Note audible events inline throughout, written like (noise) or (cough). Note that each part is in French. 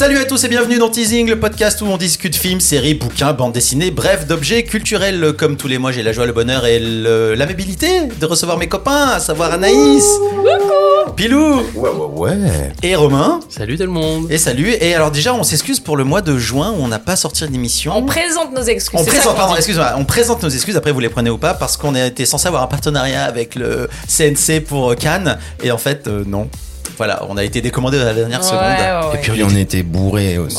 Salut à tous et bienvenue dans Teasing, le podcast où on discute films, séries, bouquins, bandes dessinées, bref, d'objets culturels. Comme tous les mois, j'ai la joie, le bonheur et le- l'amabilité de recevoir mes copains, à savoir Anaïs, Pilou, Ouais, ouais, ouais. et Romain. Salut tout le monde. Et salut. Et alors déjà, on s'excuse pour le mois de juin où on n'a pas sorti d'émission. On présente nos excuses. On c'est ça présente, qu'on pardon, dit. excuse-moi, on présente nos excuses, après vous les prenez ou pas, parce qu'on a été censé avoir un partenariat avec le CNC pour Cannes, et en fait, euh, non. Voilà, on a été décommandé à la dernière seconde. ouais, ouais. Et puis on était bourrés aussi.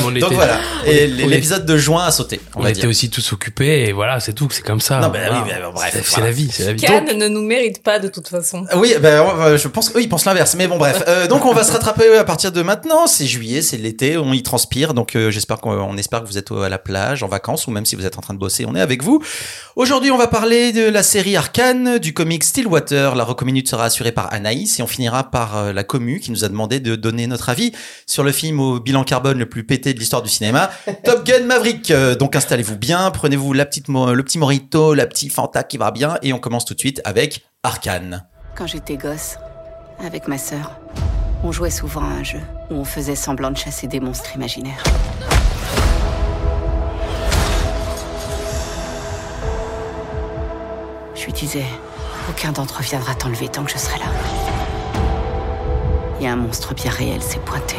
on Donc était, voilà, et l'épisode de juin a sauté, on, on va était dire. aussi tous occupés et voilà, c'est tout, c'est comme ça. Non, bah Voilà. oui, mais bon, bref, C'est- voilà. la vie, c'est la vie. Cannes ne nous mérite pas de toute façon. Oui, ben, euh, je pense qu'eux, ils pensent l'inverse. Mais bon, bref. Euh, donc, on va se rattraper à partir de maintenant. C'est juillet, c'est l'été, on y transpire. Donc, euh, j'espère qu'on on espère que vous êtes à la plage, en vacances, ou même si vous êtes en train de bosser, on est avec vous. Aujourd'hui, on va parler de la série Arcane, du comic Stillwater. La recominute sera assurée par Anaïs et on finira par euh, la commu qui nous a demandé de donner notre avis sur le film au bilan carbone le plus pété de l'histoire du cinéma, (laughs) Top Gun Maverick. Euh, donc, installez-vous bien, prenez-vous la petite, mo- le petit morito, la petite fanta qui va bien et on commence tout de suite avec Arcane. Quand j'étais gosse, avec ma sœur, on jouait souvent à un jeu où on faisait semblant de chasser des monstres imaginaires. Je lui disais, aucun d'entre eux viendra t'enlever tant que je serai là. Et un monstre bien réel s'est pointé.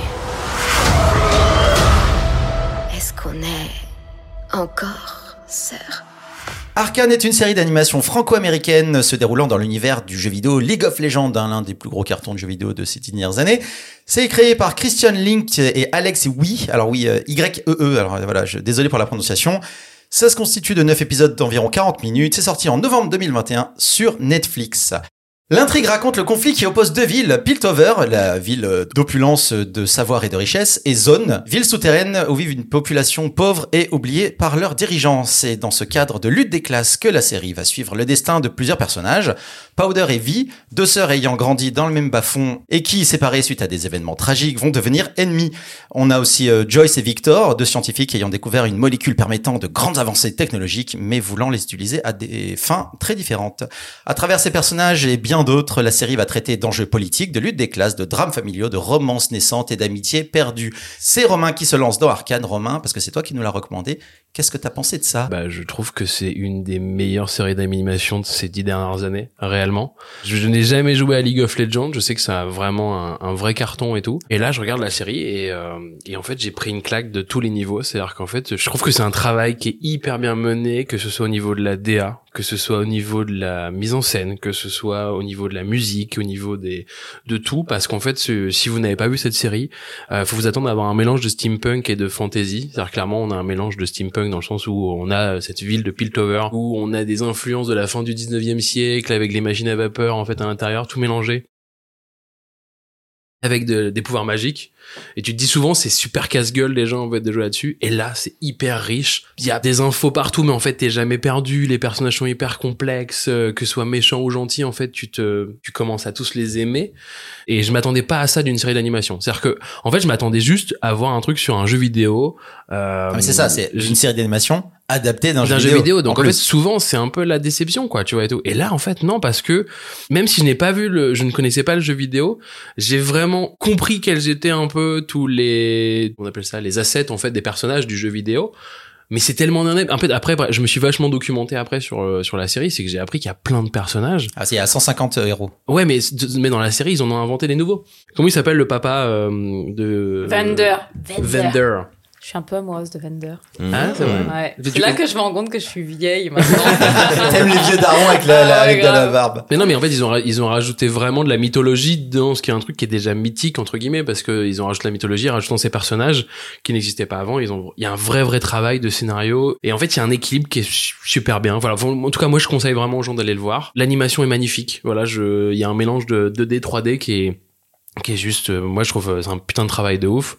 Est-ce qu'on est encore sœurs? Arcane est une série d'animation franco-américaine se déroulant dans l'univers du jeu vidéo League of Legends, hein, l'un des plus gros cartons de jeux vidéo de ces dernières années. C'est créé par Christian Link et Alex Oui, alors oui, euh, Y-E-E, alors euh, voilà, je, désolé pour la prononciation. Ça se constitue de 9 épisodes d'environ 40 minutes, c'est sorti en novembre 2021 sur Netflix. L'intrigue raconte le conflit qui oppose deux villes, Piltover, la ville d'opulence, de savoir et de richesse, et Zone, ville souterraine où vivent une population pauvre et oubliée par leurs dirigeants. C'est dans ce cadre de lutte des classes que la série va suivre le destin de plusieurs personnages, Powder et Vi, deux sœurs ayant grandi dans le même bas-fond et qui, séparées suite à des événements tragiques, vont devenir ennemis. On a aussi euh, Joyce et Victor, deux scientifiques ayant découvert une molécule permettant de grandes avancées technologiques, mais voulant les utiliser à des fins très différentes. À travers ces personnages et bien d'autres, la série va traiter d'enjeux politiques, de lutte des classes, de drames familiaux, de romances naissantes et d'amitiés perdues. C'est Romain qui se lance dans Arcane. Romain, parce que c'est toi qui nous l'as recommandé. Qu'est-ce que t'as pensé de ça? Bah, je trouve que c'est une des meilleures séries d'animation de ces dix dernières années, réellement. Je, n'ai jamais joué à League of Legends, je sais que ça a vraiment un, un vrai carton et tout. Et là, je regarde la série et, euh, et en fait, j'ai pris une claque de tous les niveaux. C'est-à-dire qu'en fait, je trouve que c'est un travail qui est hyper bien mené, que ce soit au niveau de la DA, que ce soit au niveau de la mise en scène, que ce soit au niveau de la musique, au niveau des de tout, parce qu'en fait, si vous n'avez pas vu cette série, euh, faut vous attendre à avoir un mélange de steampunk et de fantasy. C'est-à-dire clairement, on a un mélange de steampunk dans le sens où on a cette ville de Piltover, où on a des influences de la fin du 19e siècle avec les machines à vapeur en fait à l'intérieur, tout mélangé avec de- des pouvoirs magiques. Et tu te dis souvent, c'est super casse-gueule les gens en fait de jouer là-dessus. Et là, c'est hyper riche. Il y a des infos partout, mais en fait, t'es jamais perdu. Les personnages sont hyper complexes, euh, que ce soit méchant ou gentil. En fait, tu te, tu commences à tous les aimer. Et je m'attendais pas à ça d'une série d'animation. C'est-à-dire que, en fait, je m'attendais juste à voir un truc sur un jeu vidéo. Euh, Ah, mais c'est ça, c'est une série d'animation adaptée d'un d'un jeu, jeu vidéo. Donc en, en fait, souvent c'est un peu la déception, quoi, tu vois et tout. Et là, en fait, non, parce que même si je n'ai pas vu le, je ne connaissais pas le jeu vidéo, j'ai vraiment compris quels étaient un peu tous les, on appelle ça, les assets en fait des personnages du jeu vidéo. Mais c'est tellement d'un En fait, après, je me suis vachement documenté après sur euh, sur la série, c'est que j'ai appris qu'il y a plein de personnages. Ah, c'est à 150 héros. Ouais, mais mais dans la série, ils en ont inventé des nouveaux. Comment il s'appelle le papa euh, de Vander. Vander. Je suis un peu amoureuse de Vander. Ah, c'est vrai. Ouais. C'est là que je me rends compte que je suis vieille maintenant. (laughs) T'aimes les vieux darons avec la, la- Ah, avec de la barbe. Mais non, mais en fait, ils ont, ils ont rajouté vraiment de la mythologie dans ce qui est un truc qui est déjà mythique, entre guillemets, parce que ils ont rajouté la mythologie en rajoutant ces personnages qui n'existaient pas avant. Ils ont, il y a un vrai, vrai travail de scénario. Et en fait, il y a un équilibre qui est su- super bien. Voilà. En tout cas, moi, je conseille vraiment aux gens d'aller le voir. L'animation est magnifique. Voilà, je, il y a un mélange de 2D, 3D qui est, qui est juste, euh, moi, je trouve, euh, c'est un putain de travail de ouf.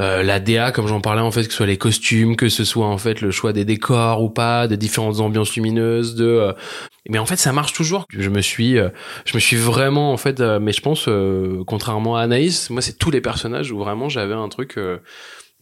Euh, la DA, comme j'en parlais, en fait, que ce soit les costumes, que ce soit, en fait, le choix des décors ou pas, de différentes ambiances lumineuses, de, euh, mais en fait, ça marche toujours. Je me suis, euh, je me suis vraiment, en fait, euh, mais je pense, euh, contrairement à Anaïs, moi, c'est tous les personnages où vraiment j'avais un truc euh,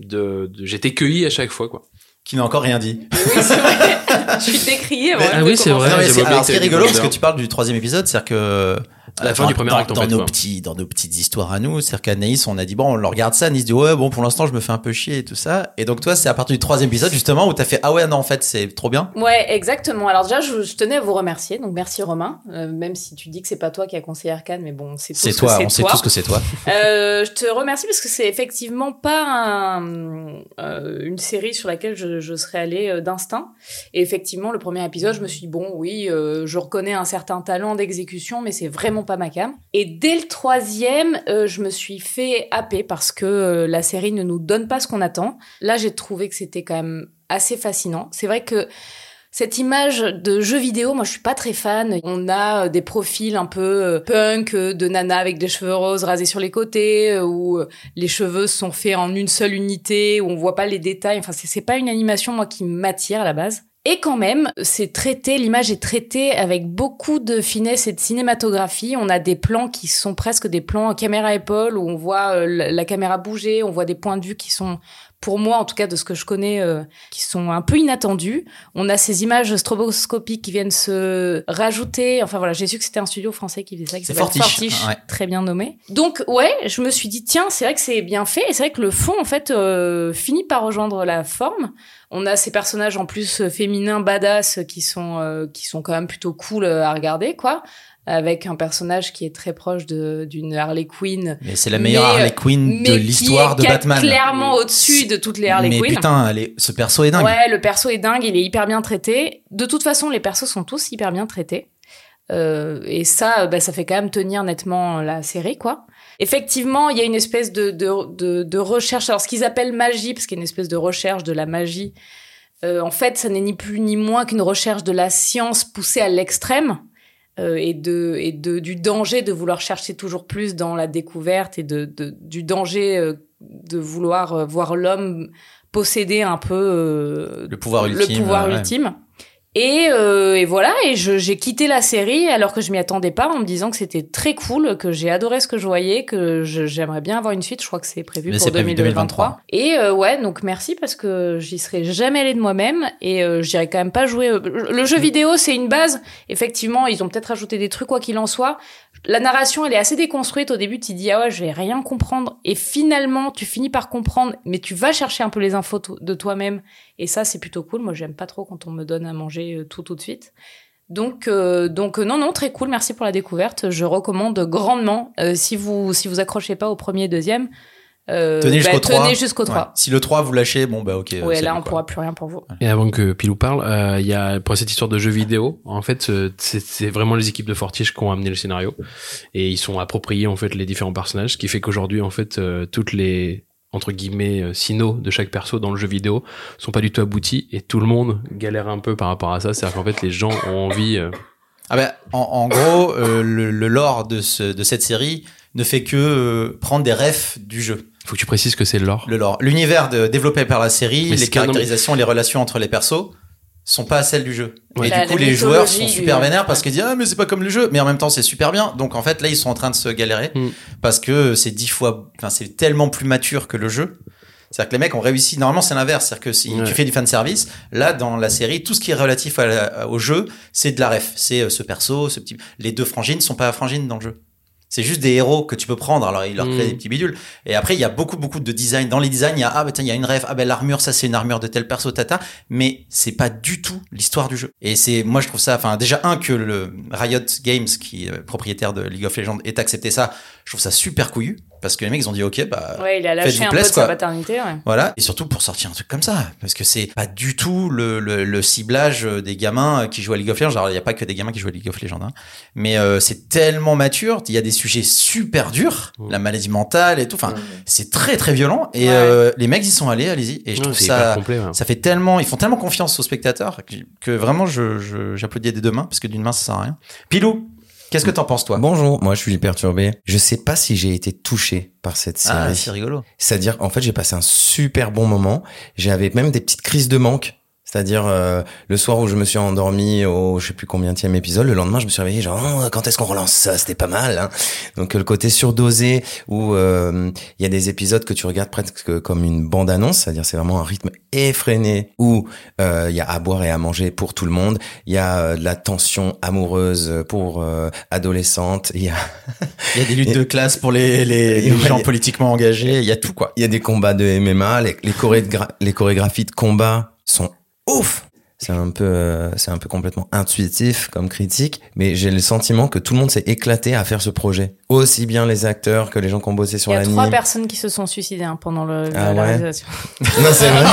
de, de- j'étais cueilli à chaque fois, quoi. Qui n'a encore rien dit. oui, c'est vrai. je suis décriée. Ah oui, c'est vrai. Non, mais j'avais c'est- alors, ce qui est rigolo, parce que tu parles du troisième épisode, c'est-à-dire que la fin dans- du premier dans, acte, en dans fait, nos quoi. petits, dans nos petites histoires à nous, c'est-à-dire qu'Anaïs, on a dit bon, on le regarde ça, Anaïs dit ouais, bon, pour l'instant, je me fais un peu chier et tout ça. Et donc toi, c'est à partir du troisième épisode justement où t'as fait ah ouais, non, en fait, c'est trop bien. Ouais, exactement. Alors déjà, je, je tenais à vous remercier. Donc merci Romain, Euh, même si tu dis que c'est pas toi qui a conseillé Arcane, mais bon, c'est C'est toi, que on sait tous que c'est toi. (laughs) Euh, je te remercie parce que c'est effectivement pas un- euh, une série sur laquelle je, je serais allée euh, d'instinct. Et effectivement, le premier épisode, je me suis dit, bon, oui, euh, je reconnais un certain talent d'exécution, mais c'est vraiment pas ma cam. Et dès le troisième, euh, je me suis fait happer parce que euh, la série ne nous donne pas ce qu'on attend. Là, j'ai trouvé que c'était quand même assez fascinant. C'est vrai que cette image de jeu vidéo, moi je suis pas très fan. On a euh, des profils un peu punk de nana avec des cheveux roses rasés sur les côtés, où les cheveux sont faits en une seule unité, où on voit pas les détails. Enfin, c'est pas une animation moi qui m'attire à la base. Et quand même, c'est traité, l'image est traitée avec beaucoup de finesse et de cinématographie. On a des plans qui sont presque des plans caméra épaule où on voit euh, la caméra bouger, on voit des points de vue qui sont, pour moi en tout cas de ce que je connais, euh, qui sont un peu inattendus. On a ces images stroboscopiques qui viennent se rajouter. Enfin voilà, j'ai su que c'était un studio français qui faisait ça, qui s'appelle Fortiche, ouais. très bien nommé. Donc ouais, je me suis dit tiens, c'est vrai que c'est bien fait et c'est vrai que le fond en fait euh, finit par rejoindre la forme. On a ces personnages en plus euh, féminins badass qui sont euh, qui sont quand même plutôt cool euh, à regarder quoi. Avec un personnage qui est très proche de d'une Harley Quinn, Mais c'est la meilleure Mais, Harley Quinn mais de l'histoire de Batman. clairement au-dessus de toutes les Harley Mais Quinn. putain, elle est- ce perso est dingue. Ouais, le perso est dingue, il est hyper bien traité. De toute façon, les persos sont tous hyper bien traités. Euh, et ça, euh, bah, ça fait quand même tenir nettement la série, quoi. Effectivement, il y a une espèce de, de, de, de recherche. Alors, ce qu'ils appellent magie, parce qu'il y a une espèce de recherche de la magie. euh, en fait, ça n'est ni plus ni moins qu'une recherche de la science poussée à l'extrême. Euh, et de et de du danger de vouloir chercher toujours plus dans la découverte et de, de du danger euh, de vouloir euh, voir l'homme posséder un peu euh, Le pouvoir le ultime, ouais. Et, euh, et voilà, et j'ai quitté la série alors que je m'y attendais pas en me disant que c'était très cool, que j'ai adoré ce que je voyais, que j'aimerais bien avoir une suite. Je crois que c'est prévu Mais pour c'est prévu 2023. Et euh, ouais, donc merci parce que j'y serais jamais allée de moi-même et euh, j'irais quand même pas jouer. euh, Le jeu vidéo, c'est une base. Effectivement, ils ont peut-être rajouté des trucs quoi qu'il en soit. La narration, elle est assez déconstruite. Au début, tu dis ah ouais, je vais rien comprendre. Et finalement, tu finis par comprendre, mais tu vas chercher un peu les infos de toi-même. Et ça, c'est plutôt cool. Moi, j'aime pas trop quand on me donne à manger euh, tout tout de suite. Donc, euh, donc euh, non, non, très cool. Merci pour la découverte. Je recommande grandement. Si vous si vous accrochez pas au premier deuxième, euh, Tenez jusqu'au bah, 3. Tenez jusqu'au 3. Ouais. Si le 3 vous lâchez, bon bah ok. Ouais, là, on quoi. pourra plus rien pour vous. Et avant que Pilou parle, euh, il y a pour cette histoire de jeux vidéo, en fait, euh, c'est vraiment les équipes de Fortiche qui ont amené le scénario et ils sont appropriés en fait les différents personnages, ce qui fait qu'aujourd'hui en fait euh, toutes les entre guillemets sinos de chaque perso dans le jeu vidéo sont pas du tout aboutis et tout le monde galère un peu par rapport à ça. C'est-à-dire qu'en fait les gens ont envie euh, Ah bah, en, en gros, euh, le, le lore de, ce, de cette série ne fait que euh, prendre des refs du jeu. Faut que tu précises que c'est le lore. Le lore, l'univers de- développé par la série, Mais les caractérisations, les relations entre les persos sont pas celles du jeu. Ouais. Et La- du coup, les joueurs sont du- super vénères parce qu'ils disent ah mais c'est pas comme le jeu, mais en même temps c'est super bien. Donc en fait là ils sont en train de se galérer Mm. parce que c'est dix fois, enfin c'est tellement plus mature que le jeu. C'est-à-dire que les mecs ont réussi. Normalement, c'est l'inverse. C'est-à-dire que si Ouais. tu fais du fan service, là, dans la série, tout ce qui est relatif à la- au jeu, c'est de la ref. C'est euh, ce perso, ce petit. Les deux frangines sont pas frangines dans le jeu. C'est juste des héros que tu peux prendre. Alors, ils leur créent Mm. des petits bidules. Et après, il y a beaucoup, beaucoup de design. Dans les designs, il y a, ah, bah, tiens, il y a une ref. Ah, ben, l'armure, ça, c'est une armure de tel perso, tata. Mais c'est pas du tout l'histoire du jeu. Et c'est, moi, je trouve ça, enfin, déjà, un, que le Riot Games, qui est propriétaire de League of Legends, ait accepté ça. Je trouve ça super couillu. Parce que les mecs, ils ont dit, OK, bah, Ouais, il a lâché un peu plaisir, de sa paternité. Ouais. voilà, et surtout pour sortir un truc comme ça, parce que c'est pas du tout le, le, le ciblage euh, des gamins euh, qui jouent à League of Legends. Alors il y a pas que des gamins qui jouent à League of Legends, hein. mais euh, c'est tellement mature. Il y a des sujets super durs, Mm. la maladie mentale et tout. Enfin, c'est très très violent. Et Ouais. euh, les mecs y sont allés, allez-y. Et je Ouais, trouve ça, complet. ça fait tellement, ils font tellement confiance aux spectateurs que, que vraiment je je- j'applaudis des deux mains parce que d'une main ça sert à rien. Pilou, qu'est-ce que t'en penses toi? Bonjour, moi je suis perturbé. Je sais pas si j'ai été touché par cette Ah, série. c'est rigolo. C'est-à-dire, en fait, j'ai passé un super bon moment. J'avais même des petites crises de manque. C'est-à-dire euh, le soir où je me suis endormi au je sais plus combien épisode, le lendemain je me suis réveillé genre Oh, quand est-ce qu'on relance ça? C'était pas mal. Hein Donc le côté surdosé où euh, il y a des épisodes que tu regardes presque comme une bande-annonce, c'est-à-dire c'est vraiment un rythme effréné où euh, il y a à boire et à manger pour tout le monde, il y a euh, de la tension amoureuse pour euh, adolescentes, il y a il y a des luttes de classe pour les les, les gens politiquement engagés, il y a tout quoi. Il y a des combats de MMA, les les, les chorégraphies de combat sont ouf c'est un peu euh, c'est un peu complètement intuitif comme critique mais j'ai le sentiment que tout le monde s'est éclaté à faire ce projet. Aussi bien les acteurs que les gens qui ont bossé sur Il y a l'anime. trois personnes qui se sont suicidées hein, pendant le, Ah la ouais réalisation. (laughs) non c'est vrai.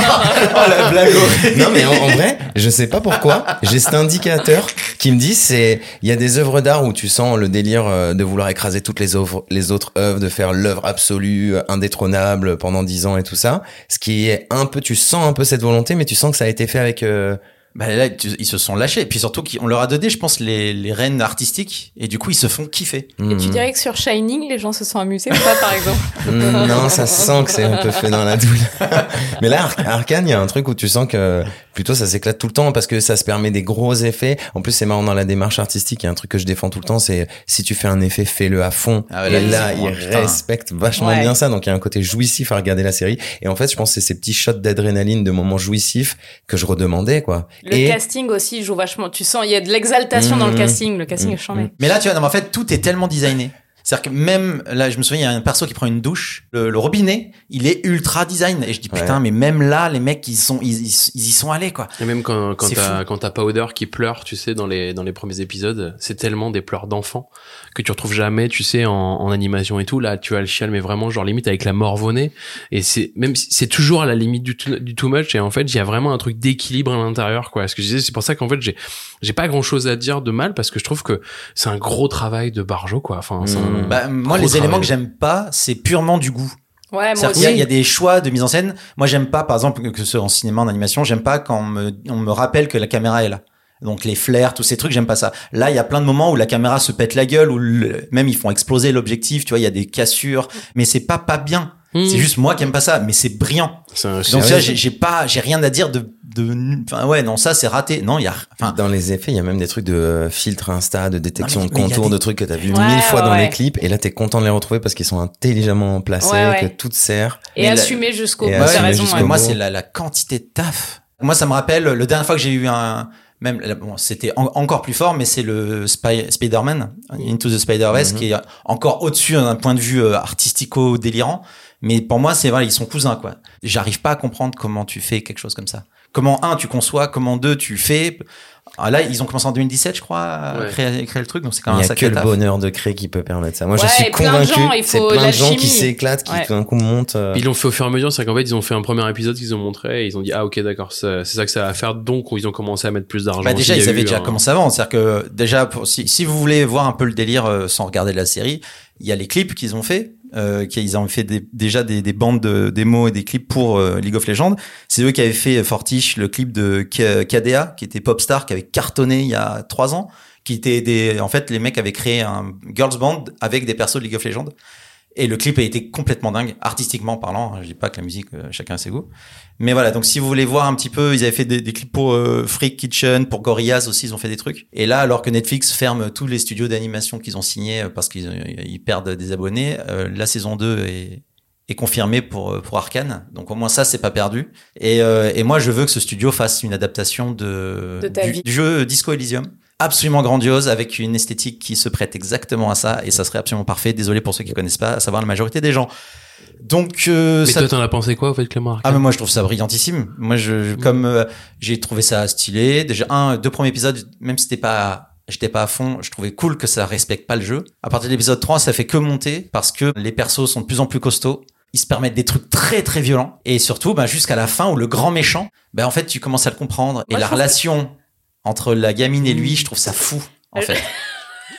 Oh la blague non mais en, en vrai je sais pas pourquoi j'ai cet indicateur qui me dit c'est il y a des œuvres d'art où tu sens le délire euh, de vouloir écraser toutes les œuvres les autres œuvres de faire l'œuvre absolue euh, indétrônable pendant dix ans et tout ça. Ce qui est un peu tu sens un peu cette volonté mais tu sens que ça a été fait avec euh, Bah là, tu- ils se sont lâchés. Et puis surtout, qu'on leur a donné, je pense, les, les rênes artistiques. Et du coup, ils se font kiffer. Et tu hmm. dirais que sur Shining, les gens se sont amusés ou pas, par exemple (laughs) Mm, non, ça sent que c'est un peu fait dans la douleur. (laughs) Mais là, Ar- Arcane, il y a un truc où tu sens que plutôt ça s'éclate tout le temps parce que ça se permet des gros effets. En plus, c'est marrant dans la démarche artistique. Il y a un truc que je défends tout le temps, c'est si tu fais un effet, fais-le à fond. Ah ouais, là, et ils là, ils putain. respectent vachement Ouais. bien ça. Donc, il y a un côté jouissif à regarder la série. Et en fait, je pense que c'est ces petits shots d'adrénaline, de moments jouissifs que je redemandais, quoi. Le et casting aussi joue vachement. Tu sens, il y a de l'exaltation dans le Mhm. casting. Le casting est chambé. Mais là, tu vois, non, mais en fait, tout est tellement designé. C'est-à-dire que même, là, je me souviens, il y a un perso qui prend une douche. Le, le robinet, il est ultra design. Et je dis, putain, Ouais. mais même là, les mecs, ils sont, ils, ils, ils y sont allés, quoi. Et même quand, quand t'as, quand t'as Powder qui pleure, tu sais, dans les, dans les premiers épisodes, c'est tellement des pleurs d'enfants que tu retrouves jamais, tu sais, en, en animation et tout. Là, tu as le chial, mais vraiment, genre, limite avec la morvonnée. Et c'est, même si c'est toujours à la limite du, too- du too much. Et en fait, il y a vraiment un truc d'équilibre à l'intérieur, quoi. Ce que je disais, c'est pour ça qu'en fait, j'ai, j'ai pas grand chose à dire de mal parce que je trouve que c'est un gros travail de Barjo, quoi. Enfin, c'est un- Mhm. Bah, moi, les éléments que j'aime pas, c'est purement du goût. Ouais, moi aussi. y a- il y, a des choix de mise en scène. Moi, j'aime pas, par exemple, que ce soit en cinéma, en animation, j'aime pas quand on me, on me rappelle que la caméra est là. Donc les flares, tous ces trucs, j'aime pas ça. Là, il y a plein de moments où la caméra se pète la gueule, où le- même ils font exploser l'objectif. Tu vois, il y a des cassures, mais c'est pas pas bien. Mhm. C'est juste moi qui aime pas ça, mais c'est brillant. c'est un- Donc c'est- ça, j'ai pas, j'ai rien à dire de, de, enfin ouais, non, ça c'est raté. Non, il y a, enfin, Dans les effets, il y a même des trucs de euh, filtre Insta, de détection Non, mais- de des- de trucs que t'as vu Ouais, mille fois ouais, dans ouais. les clips. Et là, t'es content de les retrouver parce qu'ils sont intelligemment placés, Ouais, ouais. que tout sert. Et la- assumé jusqu'au et bout. Raison. moi, c'est la, la quantité de taf. Moi, ça me rappelle, le dernière fois que j'ai eu un, même, bon, c'était en- encore plus fort, mais c'est le Spy- Spider-Man, Into the Spider-Verse, Mhm. qui est encore au-dessus d'un point de vue euh, artistico-délirant. Mais pour moi, c'est, voilà, ils sont cousins, quoi. J'arrive pas à comprendre comment tu fais quelque chose comme ça. Comment, un, tu conçois, comment, deux, tu fais. Ah, là, ils ont commencé en 2017, je crois, à Ouais. créer, créer le truc, donc c'est quand Il même n'y un a que sacré le bonheur de créer qui peut permettre ça. Moi, je suis et plein de convaincu. gens, il C'est faut plein de gens qui s'éclatent, qui Ouais. tout d'un coup montent. euh, ils l'ont fait au fur et à mesure, c'est qu'en fait ils ont fait un premier épisode qu'ils ont montré et ils ont dit ah ok d'accord c'est c'est ça que ça va faire donc ils ont commencé à mettre plus d'argent. Bah déjà. Il ils a avaient eu déjà un- commencé avant. C'est-à-dire que déjà, pour- si, si vous voulez voir un peu le délire euh, sans regarder la série, il y a les clips qu'ils ont fait. Euh, qu'ils ont fait des- déjà des, des bandes de démos et des clips pour euh, League of Legends. C'est eux qui avaient fait euh, Fortiche, le clip de KDA, qui était Popstar, qui avait cartonné il y a trois ans. Qui était des, en fait, les mecs avaient créé un girls band avec des persos de League of Legends. Et le clip a été complètement dingue, artistiquement parlant. Je dis pas que la musique, euh, chacun a ses goûts. Mais voilà, donc si vous voulez voir un petit peu, ils avaient fait des, des clips pour euh, Freak Kitchen, pour Gorillaz aussi, ils ont fait des trucs. Et là, alors que Netflix ferme tous les studios d'animation qu'ils ont signés euh, parce qu'ils ils perdent des abonnés, euh, la saison 2 est, est confirmée pour, pour Arkane. Donc au moins ça, c'est pas perdu. Et, et moi, je veux que ce studio fasse une adaptation de, De ta du, vie. du jeu Disco Elysium. Absolument grandiose, avec une esthétique qui se prête exactement à ça, et ça serait absolument parfait. Désolé pour ceux qui connaissent pas, à savoir la majorité des gens. Donc, euh, Mais ça toi t'en as pensé quoi au fait Clément ah mais moi je trouve ça brillantissime. Moi je, je- comme euh, j'ai trouvé ça stylé. Déjà un deux premiers épisodes même si c'était pas j'étais pas à fond, je trouvais cool que ça respecte pas le jeu. À partir de l'épisode 3, ça fait que monter parce que les persos sont de plus en plus costauds. Ils se permettent des trucs très très violents et surtout bah, jusqu'à la fin où le grand méchant, bah en fait tu commences à le comprendre et Moi, la relation entre la gamine et lui, je trouve ça fou en fait. (laughs)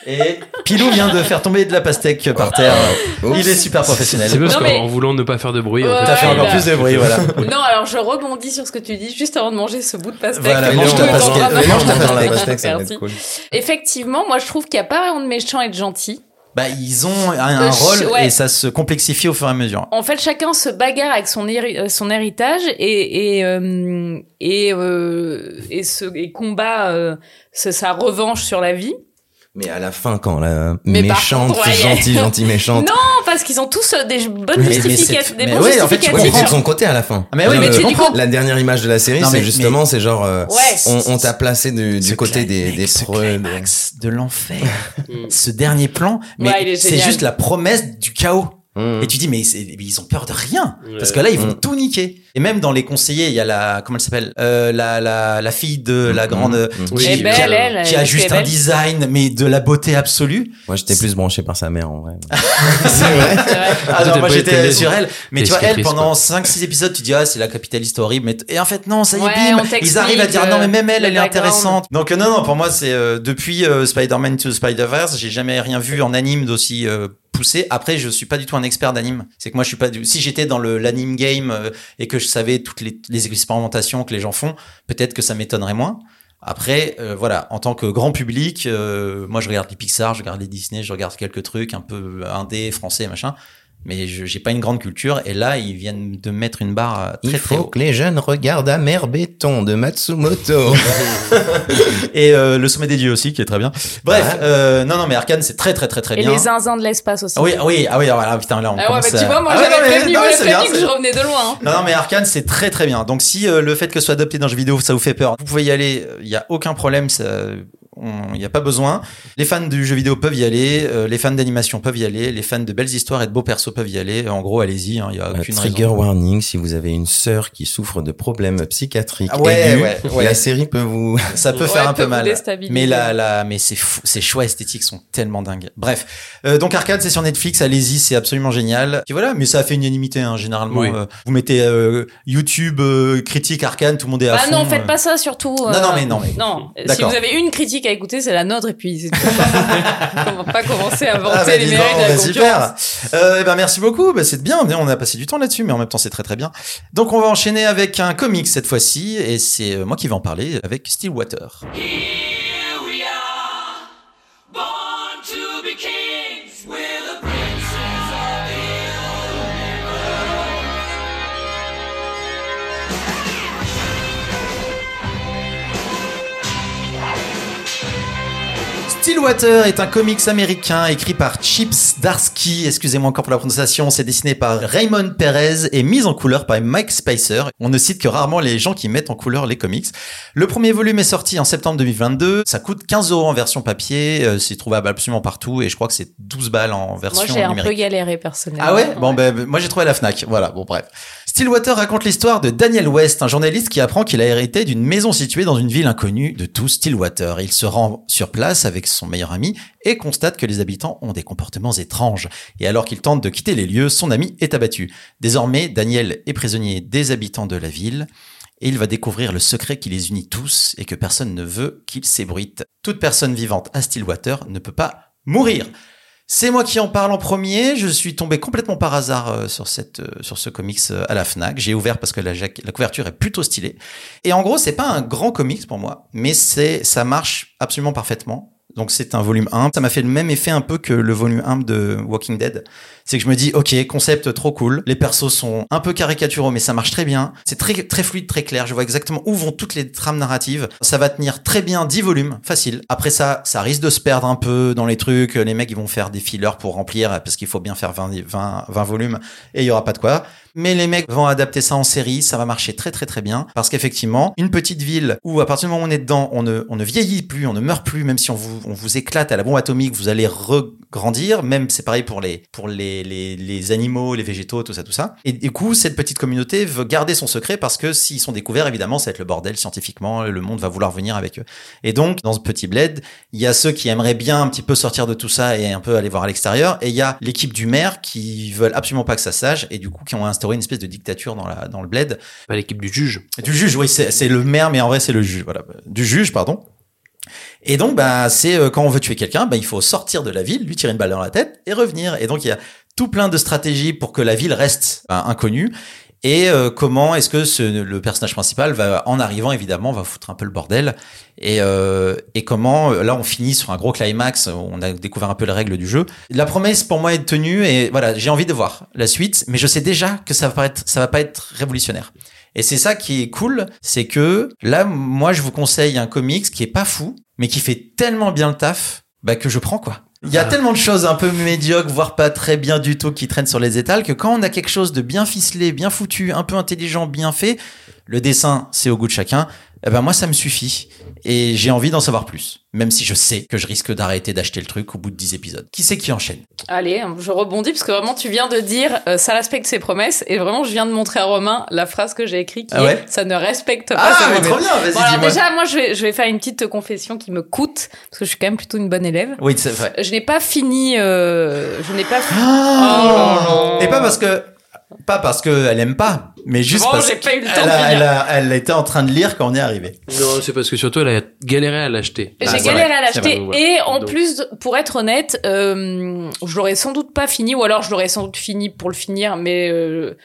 Et Pilou vient de faire tomber de la pastèque par terre. Il est super professionnel. C'est parce qu'en mais- voulant ne pas faire de bruit. en Ouais, T'as fait encore là. plus de bruit, voilà. (laughs) Non, alors je rebondis sur ce que tu dis juste avant de manger ce bout de pastèque. Voilà, mange ta pastèque. Mange ta pastèque. ça va Merci. être cool. Effectivement, moi je trouve qu'il n'y a pas vraiment de méchants et de gentils. Bah ils ont un, Euh, rôle ouais. et ça se complexifie au fur et à mesure. En fait, chacun se bagarre avec son, héri- euh, son héritage et et euh, et, euh, et, se, et combat euh, sa revanche sur la vie. Mais à la fin, quand la Mais méchante, contre, ouais, gentille, gentille méchante. (laughs) Non, parce qu'ils ont tous euh, des bonnes Mais- mais justifications, des mais bons ouais, en fait, tu c'est de son côté à la fin. Ah, mais oui, Là, mais tu comprends. La dernière image de la série, c'est justement, c'est genre, euh, Ouais. on, on t'a placé du, côté des, des ce climax de l'enfer. (laughs) Mm. ce dernier plan, mais Ouais, c'est juste la promesse du chaos. Mm. Et tu dis mais, ils ont peur de rien parce Ouais. que là ils vont Mm. tout niquer. Et même dans les conseillers, il y a la comment elle s'appelle euh, la, la la fille de la grande Mm. qui, Elle est qui belle, a, elle, qui a juste un belle. design mais de la beauté absolue. Moi, j'étais plus branché par sa mère, en vrai. (laughs) c'est vrai. Ah non, moi j'étais sur elle. Mais tu vois, elle, pendant quoi. 5-6 épisodes, tu dis, ah, c'est la capitaliste horrible. Mais et en fait, non, ça y est, Ouais, bim. Ils arrivent à dire, non, mais même elle, le elle est intéressante. Donc, euh, non, non, pour moi, c'est, euh, depuis euh, Spider-Man to Spider-Verse, j'ai jamais rien vu en anime d'aussi euh, poussé. Après, je suis pas du tout un expert d'anime. C'est que moi, je suis pas du, si j'étais dans le, l'anime game euh, et que je savais toutes les, expérimentations que les gens font, peut-être que ça m'étonnerait moins. Après, euh, voilà, en tant que grand public, euh, moi je regarde les Pixar, je regarde les Disney, je regarde quelques trucs un peu indé, français, machin. Mais je j'ai pas une grande culture. Et là, ils viennent de mettre une barre euh, Il très très faut haut. que les jeunes regardent Amer Béton de Matsumoto. (laughs) Et euh, le sommet des dieux aussi, qui est très bien. Bref, Ouais. euh, non non, mais Arcane c'est très très très très Et bien. les zinzins de l'espace aussi. Ah oui, ah oui, ah oui, voilà, putain, là on Ah ouais, commence bah, tu à- vois, moi Ah ouais, j'avais prévenu, non, bien, prévenu que je revenais de loin. hein. Non, non, mais Arkane, c'est très très bien. Donc si euh, le fait que ce soit adopté dans le jeu vidéo, ça vous fait peur, vous pouvez y aller, il y a aucun problème, il n'y a pas besoin. Les fans du jeu vidéo peuvent y aller, euh, les fans d'animation peuvent y aller, les fans de belles histoires et de beaux persos peuvent y aller. En gros, allez-y, il y a Euh, aucune Trigger raison. warning, si vous avez une sœur qui souffre de problèmes psychiatriques Ah ouais, aigus, ouais, ouais. la série peut vous... (laughs) Ça peut Ouais, faire un peut peu mal. Mais la, la, mais c'est fou, ces choix esthétiques sont tellement dingues. Bref, euh, donc Arcade, c'est sur Netflix, allez-y, c'est absolument génial. Et voilà, mais ça a fait une unanimité, hein, généralement. Oui. euh, vous mettez euh, YouTube euh, critique Arcane, tout le monde est à Ah fond. non, faites euh. pas ça surtout. Non, non, mais non, mais- Non, si vous avez une critique à écouter, c'est la nôtre et puis c'est tout. (laughs) On va pas commencer à inventer Ah bah, les mérites de la bah, super. Euh, eh ben merci beaucoup. Bah, c'est bien. On a passé du temps là-dessus, mais en même temps c'est très très bien. Donc on va enchaîner avec un comics cette fois-ci, et c'est euh, moi qui vais en parler avec Stillwater. Stillwater est un comics américain écrit par Chips Darsky, excusez-moi encore pour la prononciation, c'est dessiné par Raymond Perez et mis en couleur par Mike Spicer. On ne cite que rarement les gens qui mettent en couleur les comics. Le premier volume est sorti en septembre 2022, ça coûte 15 euros en version papier, euh, c'est trouvable absolument partout et je crois que c'est 12 balles en version Moi, j'ai un peu numérique. galéré personnellement. Ah ouais? Bon ben moi j'ai trouvé à la Fnac. Voilà, bon bref. Stillwater raconte l'histoire de Daniel West, un journaliste qui apprend qu'il a hérité d'une maison située dans une ville inconnue de tout Stillwater. Il se rend sur place avec son meilleur ami et constate que les habitants ont des comportements étranges. Et alors qu'il tente de quitter les lieux, son ami est abattu. Désormais, Daniel est prisonnier des habitants de la ville et il va découvrir le secret qui les unit tous et que personne ne veut qu'il s'ébruite. Toute personne vivante à Stillwater ne peut pas mourir. C'est moi qui en parle en premier. Je suis tombé complètement par hasard euh, sur cette euh, sur ce comics euh, à la Fnac. J'ai ouvert parce que la, la couverture est plutôt stylée. Et en gros, c'est pas un grand comics pour moi, mais c'est ça marche absolument parfaitement. Donc c'est un volume 1. Ça m'a fait le même effet un peu que le volume 1 de Walking Dead. C'est que je me dis, ok, concept trop cool. Les persos sont un peu caricaturaux, mais ça marche très bien. C'est très, très fluide, très clair. Je vois exactement où vont toutes les trames narratives. Ça va tenir très bien 10 volumes, facile. Après ça, ça risque de se perdre un peu dans les trucs. Les mecs, ils vont faire des fillers pour remplir, parce qu'il faut bien faire 20, 20, 20 volumes et il y aura pas de quoi. Mais les mecs vont adapter ça en série, ça va marcher très très très bien. Parce qu'effectivement, une petite ville où à partir du moment où on est dedans, on ne, on ne vieillit plus, on ne meurt plus, même si on vous, on vous éclate à la bombe atomique, vous allez regrandir. Même c'est pareil pour les, pour les, les, les animaux, les végétaux, tout ça, tout ça. Et du coup, cette petite communauté veut garder son secret parce que s'ils sont découverts, évidemment, ça va être le bordel scientifiquement, le monde va vouloir venir avec eux. Et donc, dans ce petit bled, il y a ceux qui aimeraient bien un petit peu sortir de tout ça et un peu aller voir à l'extérieur. Et il y a l'équipe du maire qui veulent absolument pas que ça sache et du coup qui ont instauré une espèce de dictature dans la dans le bled. Pas l'équipe du juge. Du juge, oui, c'est c'est le maire, mais en vrai c'est le juge. Voilà, du juge, pardon. Et donc, bah, c'est euh, quand on veut tuer quelqu'un, bah, il faut sortir de la ville, lui tirer une balle dans la tête et revenir. Et donc, il y a tout plein de stratégies pour que la ville reste bah, inconnue. Et euh, comment est-ce que ce, le personnage principal va, en arrivant évidemment, va foutre un peu le bordel et, euh, et comment euh, là on finit sur un gros climax, on a découvert un peu les règles du jeu. La promesse pour moi est tenue et voilà, j'ai envie de voir la suite, mais je sais déjà que ça va pas être, ça va pas être révolutionnaire. Et c'est ça qui est cool, c'est que là, moi, je vous conseille un comics qui est pas fou, mais qui fait tellement bien le taf, bah que je prends quoi. Il y a tellement de choses un peu médiocres, voire pas très bien du tout, qui traînent sur les étals, que quand on a quelque chose de bien ficelé, bien foutu, un peu intelligent, bien fait, le dessin, c'est au goût de chacun. Eh ben moi, ça me suffit. Et j'ai envie d'en savoir plus. Même si je sais que je risque d'arrêter d'acheter le truc au bout de 10 épisodes. Qui c'est qui enchaîne? Allez, je rebondis parce que vraiment tu viens de dire euh, ça respecte ses promesses et vraiment je viens de montrer à Romain la phrase que j'ai écrite qui Ah ouais est ça ne respecte pas Ah, ses promesses. trop bien, vas-y, Bon, alors déjà moi je vais je vais faire une petite confession qui me coûte parce que je suis quand même plutôt une bonne élève. Oui, c'est vrai. Je n'ai pas fini euh, je n'ai pas fini Oh Et pas parce que pas parce que elle aime pas, mais juste Bon, parce j'ai pas eu le temps qu'elle elle, a- elle était en train de lire quand on est arrivé. Non, c'est parce que surtout, elle a galéré à l'acheter. Ah, J'ai c'est galéré vrai, à c'est l'acheter vrai, ouais. et en Donc- plus, pour être honnête, euh, je l'aurais sans doute pas fini ou alors je l'aurais sans doute fini pour le finir, mais euh,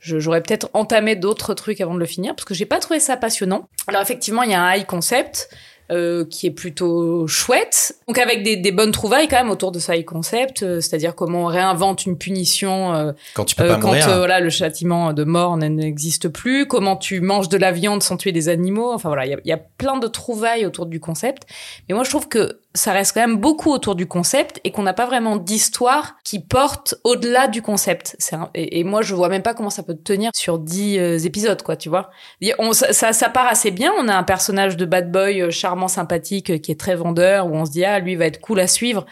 je- j'aurais peut-être entamé d'autres trucs avant de le finir parce que j'ai pas trouvé ça passionnant. Alors effectivement, il y a un high concept. Euh, qui est plutôt chouette. Donc avec des, des bonnes trouvailles quand même autour de ce high concept, euh, c'est-à-dire comment on réinvente une punition euh, Quand tu peux euh, pas quand mourir. euh, voilà le châtiment de mort n'existe plus, comment tu manges de la viande sans tuer des animaux, enfin voilà, il y a, il y a plein de trouvailles autour du concept. Mais moi je trouve que ça reste quand même beaucoup autour du concept et qu'on n'a pas vraiment d'histoire qui porte au-delà du concept. Et, moi je vois même pas comment ça peut tenir sur dix euh, épisodes quoi, tu vois. Ça, ça part assez bien. On a un personnage de bad boy euh, charmant, sympathique, euh, qui est très vendeur, où on se dit ah lui va être cool à suivre.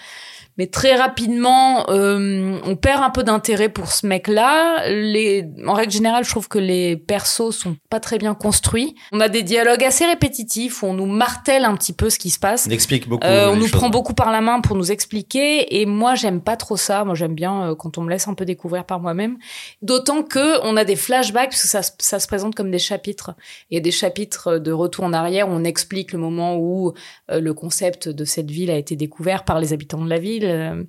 Mais très rapidement, euh, on perd un peu d'intérêt pour ce mec-là. Les, en règle générale, je trouve que les persos sont pas très bien construits. On a des dialogues assez répétitifs où on nous martèle un petit peu ce qui se passe. On explique beaucoup. Euh, on nous choses. prend beaucoup par la main pour nous expliquer et moi j'aime pas trop ça. Moi j'aime bien euh, quand on me laisse un peu découvrir par moi-même. D'autant que on a des flashbacks parce que ça, se- ça se présente comme des chapitres. Il y a des chapitres de retour en arrière où on explique le moment où le concept de cette ville a été découvert par les habitants de la ville. Euh.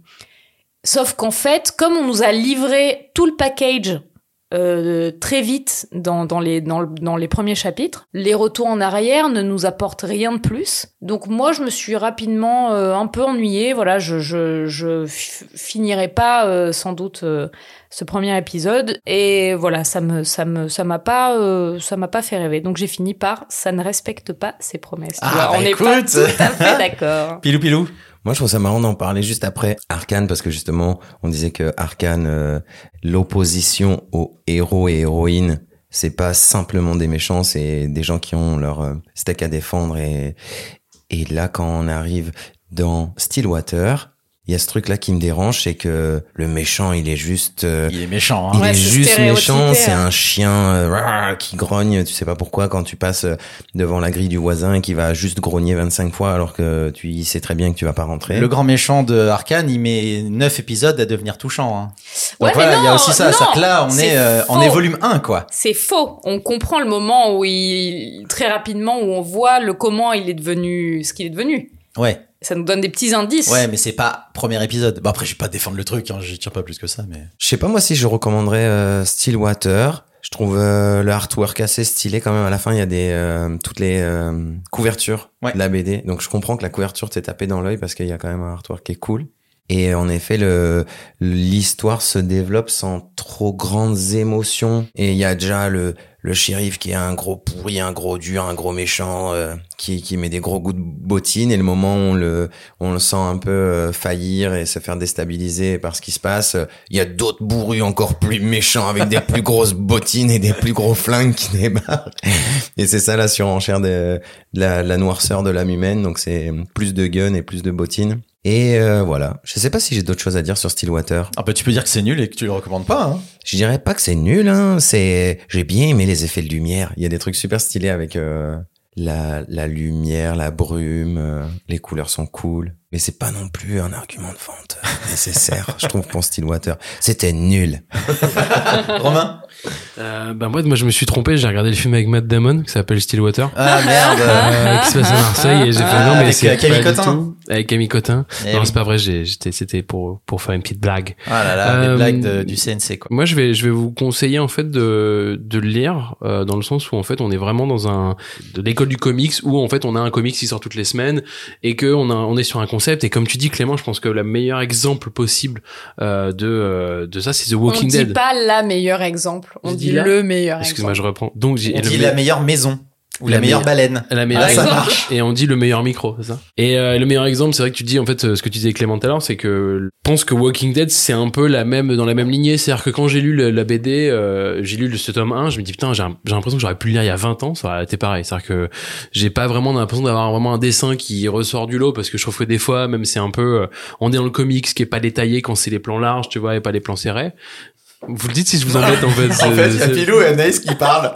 Sauf qu'en fait, comme on nous a livré tout le package euh, très vite dans, dans, les, dans, le- dans les premiers chapitres. Les retours en arrière ne nous apportent rien de plus. Donc moi, je me suis rapidement euh, un peu ennuyée. Voilà, je, je, je f- finirai pas euh, sans doute ce premier épisode. Et voilà, ça me ça me ça m'a pas ça m'a pas fait rêver. Donc j'ai fini par ça ne respecte pas ses promesses. Ah, bah on n'est pas écoute. tout à fait (laughs) d'accord. Pilou pilou. Moi, je trouve ça marrant d'en parler juste après Arkane parce que justement, on disait que Arkane, euh, l'opposition aux héros et héroïnes, c'est pas simplement des méchants, c'est des gens qui ont leur euh, steak à défendre et et là, quand on arrive dans Stillwater, il y a ce truc-là qui me dérange, c'est que le méchant, il est juste, euh, Il est méchant. il Hein. Ouais, est c'est juste méchant, c'est hein. un chien euh, qui grogne, tu sais pas pourquoi quand tu passes euh, devant la grille du voisin et qui va juste grogner 25 fois alors que tu il sait très bien que tu vas pas rentrer. Le grand méchant de Arkane, il met 9 épisodes à devenir touchant. Hein. Donc Ouais, voilà, il y a aussi ça. non, ça que là, on c'est est, euh, on est volume 1, quoi. C'est faux. On comprend le moment où il très rapidement où on voit le comment il est devenu ce qu'il est devenu. Ouais. Ça nous donne des petits indices. Ouais, mais c'est pas premier épisode. Bon, après, je vais pas défendre le truc, hein, j'y tire pas plus que ça, mais. Je sais pas moi si je recommanderais euh, Stillwater. Je trouve euh, le artwork assez stylé quand même. À la fin, il y a des euh, toutes les euh, couvertures Ouais. de la BD. Donc je comprends que la couverture t'est tapée dans l'œil parce qu'il y a quand même un artwork qui est cool. Et en effet, le l'histoire se développe sans trop grandes émotions. Et il y a déjà le le shérif qui est un gros pourri, un gros dur, un gros méchant, euh, qui qui met des gros goûts de bottine. Et le moment où on le on le sent un peu euh, faillir et se faire déstabiliser par ce qui se passe, il y a d'autres bourrus encore plus méchants avec des plus grosses bottines et des plus gros flingues qui débarquent. Et c'est ça la surenchère de, de la, la noirceur de l'âme humaine. Donc c'est plus de guns et plus de bottines. Et euh, voilà. Je sais pas si j'ai d'autres choses à dire sur Stillwater. Ah, bah, tu peux dire que c'est nul et que tu le recommandes pas, hein. Je dirais pas que c'est nul. Hein. C'est j'ai bien aimé les effets de lumière. Il y a des trucs super stylés avec euh, la, la lumière, la brume. euh, les couleurs sont cool. Mais c'est pas non plus un argument de vente (laughs) nécessaire, je trouve, pour Stillwater. C'était nul. (laughs) Romain? Euh, bah moi, moi, je me suis trompé. J'ai regardé le film avec Matt Damon qui s'appelle Stillwater. Ah merde. Euh, qui se passe à Marseille et j'ai fait Ah, non mais avec, c'est euh, Camille pas du Cotin. tout. avec Camille Cotin Eh non oui. c'est pas vrai j'ai j'étais c'était pour pour faire une petite blague Ah là là, Euh, les blagues de- du CNC quoi. moi je vais je vais vous conseiller en fait de de le lire euh, dans le sens où en fait on est vraiment dans un de l'école du comics où en fait on a un comics qui sort toutes les semaines et que on a on est sur un concept et comme tu dis Clément je pense que le meilleur exemple possible euh, de de ça c'est The On Walking dit Dead pas la meilleur exemple, on Je dit la- le meilleur excuse-moi exemple. je reprends donc j'ai On le dit me- la meilleure maison ou la, La meilleure meilleure- baleine. la meilleure Ah, ça marche. et on dit le meilleur micro c'est ça? Et euh, le meilleur exemple c'est vrai que tu dis en fait euh, ce que tu disais Clément tout à l'heure c'est que je pense que Walking Dead c'est un peu la même dans la même lignée c'est à dire que quand j'ai lu le- la BD euh, j'ai lu le- ce tome 1 je me dis putain j'ai l'impression que j'aurais pu le lire il y a 20 ans ça aurait été pareil c'est à dire que j'ai pas vraiment l'impression d'avoir vraiment un dessin qui ressort du lot parce que je trouve que des fois même c'est un peu euh, on est dans le comics qui est pas détaillé quand c'est les plans larges tu vois et pas les plans serrés vous le dites si je vous embête en fait (laughs) En fait, il y a Pilou et Anaïs qui parlent.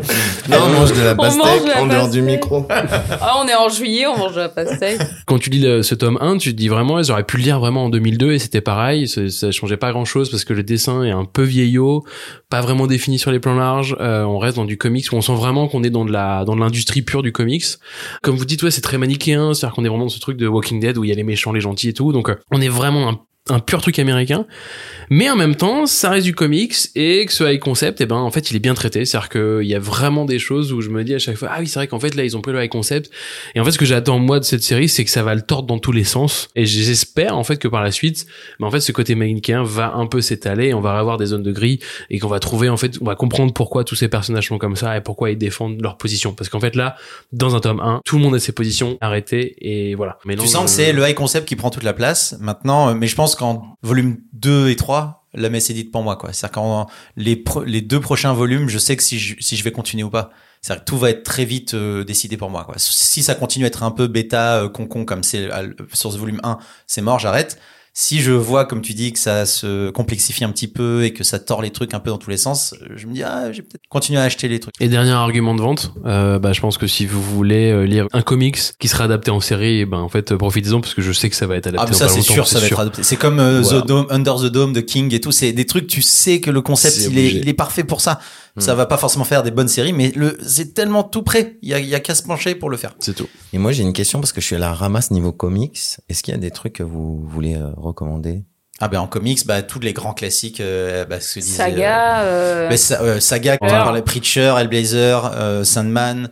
Non, on mange de la On mange pastèque en dehors du pastèque. micro. (laughs) Ah, on est en juillet, on mange de la pastèque. quand tu lis le- ce tome 1, tu te dis vraiment, j'aurais pu le lire vraiment en 2002 et c'était pareil, ça, ça changeait pas grand chose parce que le dessin est un peu vieillot, pas vraiment défini sur les plans larges, euh, on reste dans du comics où on sent vraiment qu'on est dans de la, dans de l'industrie pure du comics. Comme vous dites, ouais, c'est très manichéen, c'est-à-dire qu'on est vraiment dans ce truc de Walking Dead où il y a les méchants, les gentils et tout, donc euh, on est vraiment un un pur truc américain, mais en même temps, ça reste du comics et que ce high concept, eh ben en fait, il est bien traité. C'est-à-dire qu'il y a vraiment des choses où je me dis à chaque fois, ah oui, c'est vrai qu'en fait là, ils ont pris le high concept et en fait, ce que j'attends moi de cette série, c'est que ça va le tordre dans tous les sens. Et j'espère en fait que par la suite, mais en fait, ce côté manichéen va un peu s'étaler. On va avoir des zones de gris et qu'on va trouver en fait, on va comprendre pourquoi tous ces personnages sont comme ça et pourquoi ils défendent leur position. Parce qu'en fait là, dans un tome 1, tout le monde a ses positions arrêtées et voilà. Mais Tu sens que c'est le high concept qui prend toute la place maintenant, euh, mais je pense qu'en volume 2 et 3, la messe est dite pour moi. C'est-à-dire qu'en les, les deux prochains volumes, je sais que si je, si je vais continuer ou pas. C'est-à-dire que tout va être très vite euh, décidé pour moi, quoi. Si ça continue à être un peu bêta, euh, concon, comme c'est sur ce volume 1, c'est mort, j'arrête. Si je vois, comme tu dis, que ça se complexifie un petit peu et que ça tord les trucs un peu dans tous les sens, je me dis, ah, j'ai peut-être continuer à acheter les trucs. Et dernier argument de vente, euh, bah, je pense que si vous voulez euh, lire un comics qui sera adapté en série, ben en fait euh, profitez-en parce que je sais que ça va être adapté. Ah, mais dans ça, c'est sûr, ça va être adopté. C'est comme euh, Voilà. The Dome, Under the Dome de King et tout. C'est des trucs, tu sais que le concept, est, il est parfait pour ça. Hmm. Ça va pas forcément faire des bonnes séries, mais le, c'est tellement tout prêt. Il y a, il y a qu'à se pencher pour le faire. C'est tout. Et moi, j'ai une question parce que je suis à la ramasse niveau comics. Est-ce qu'il y a des trucs que vous voulez euh, recommander? Ah, ben, en comics, bah, tous les grands classiques, euh, bah, ce que disait, Saga, euh, euh, bah, sa- euh, Saga, on parlait, Preacher, Hellblazer, euh, Sandman,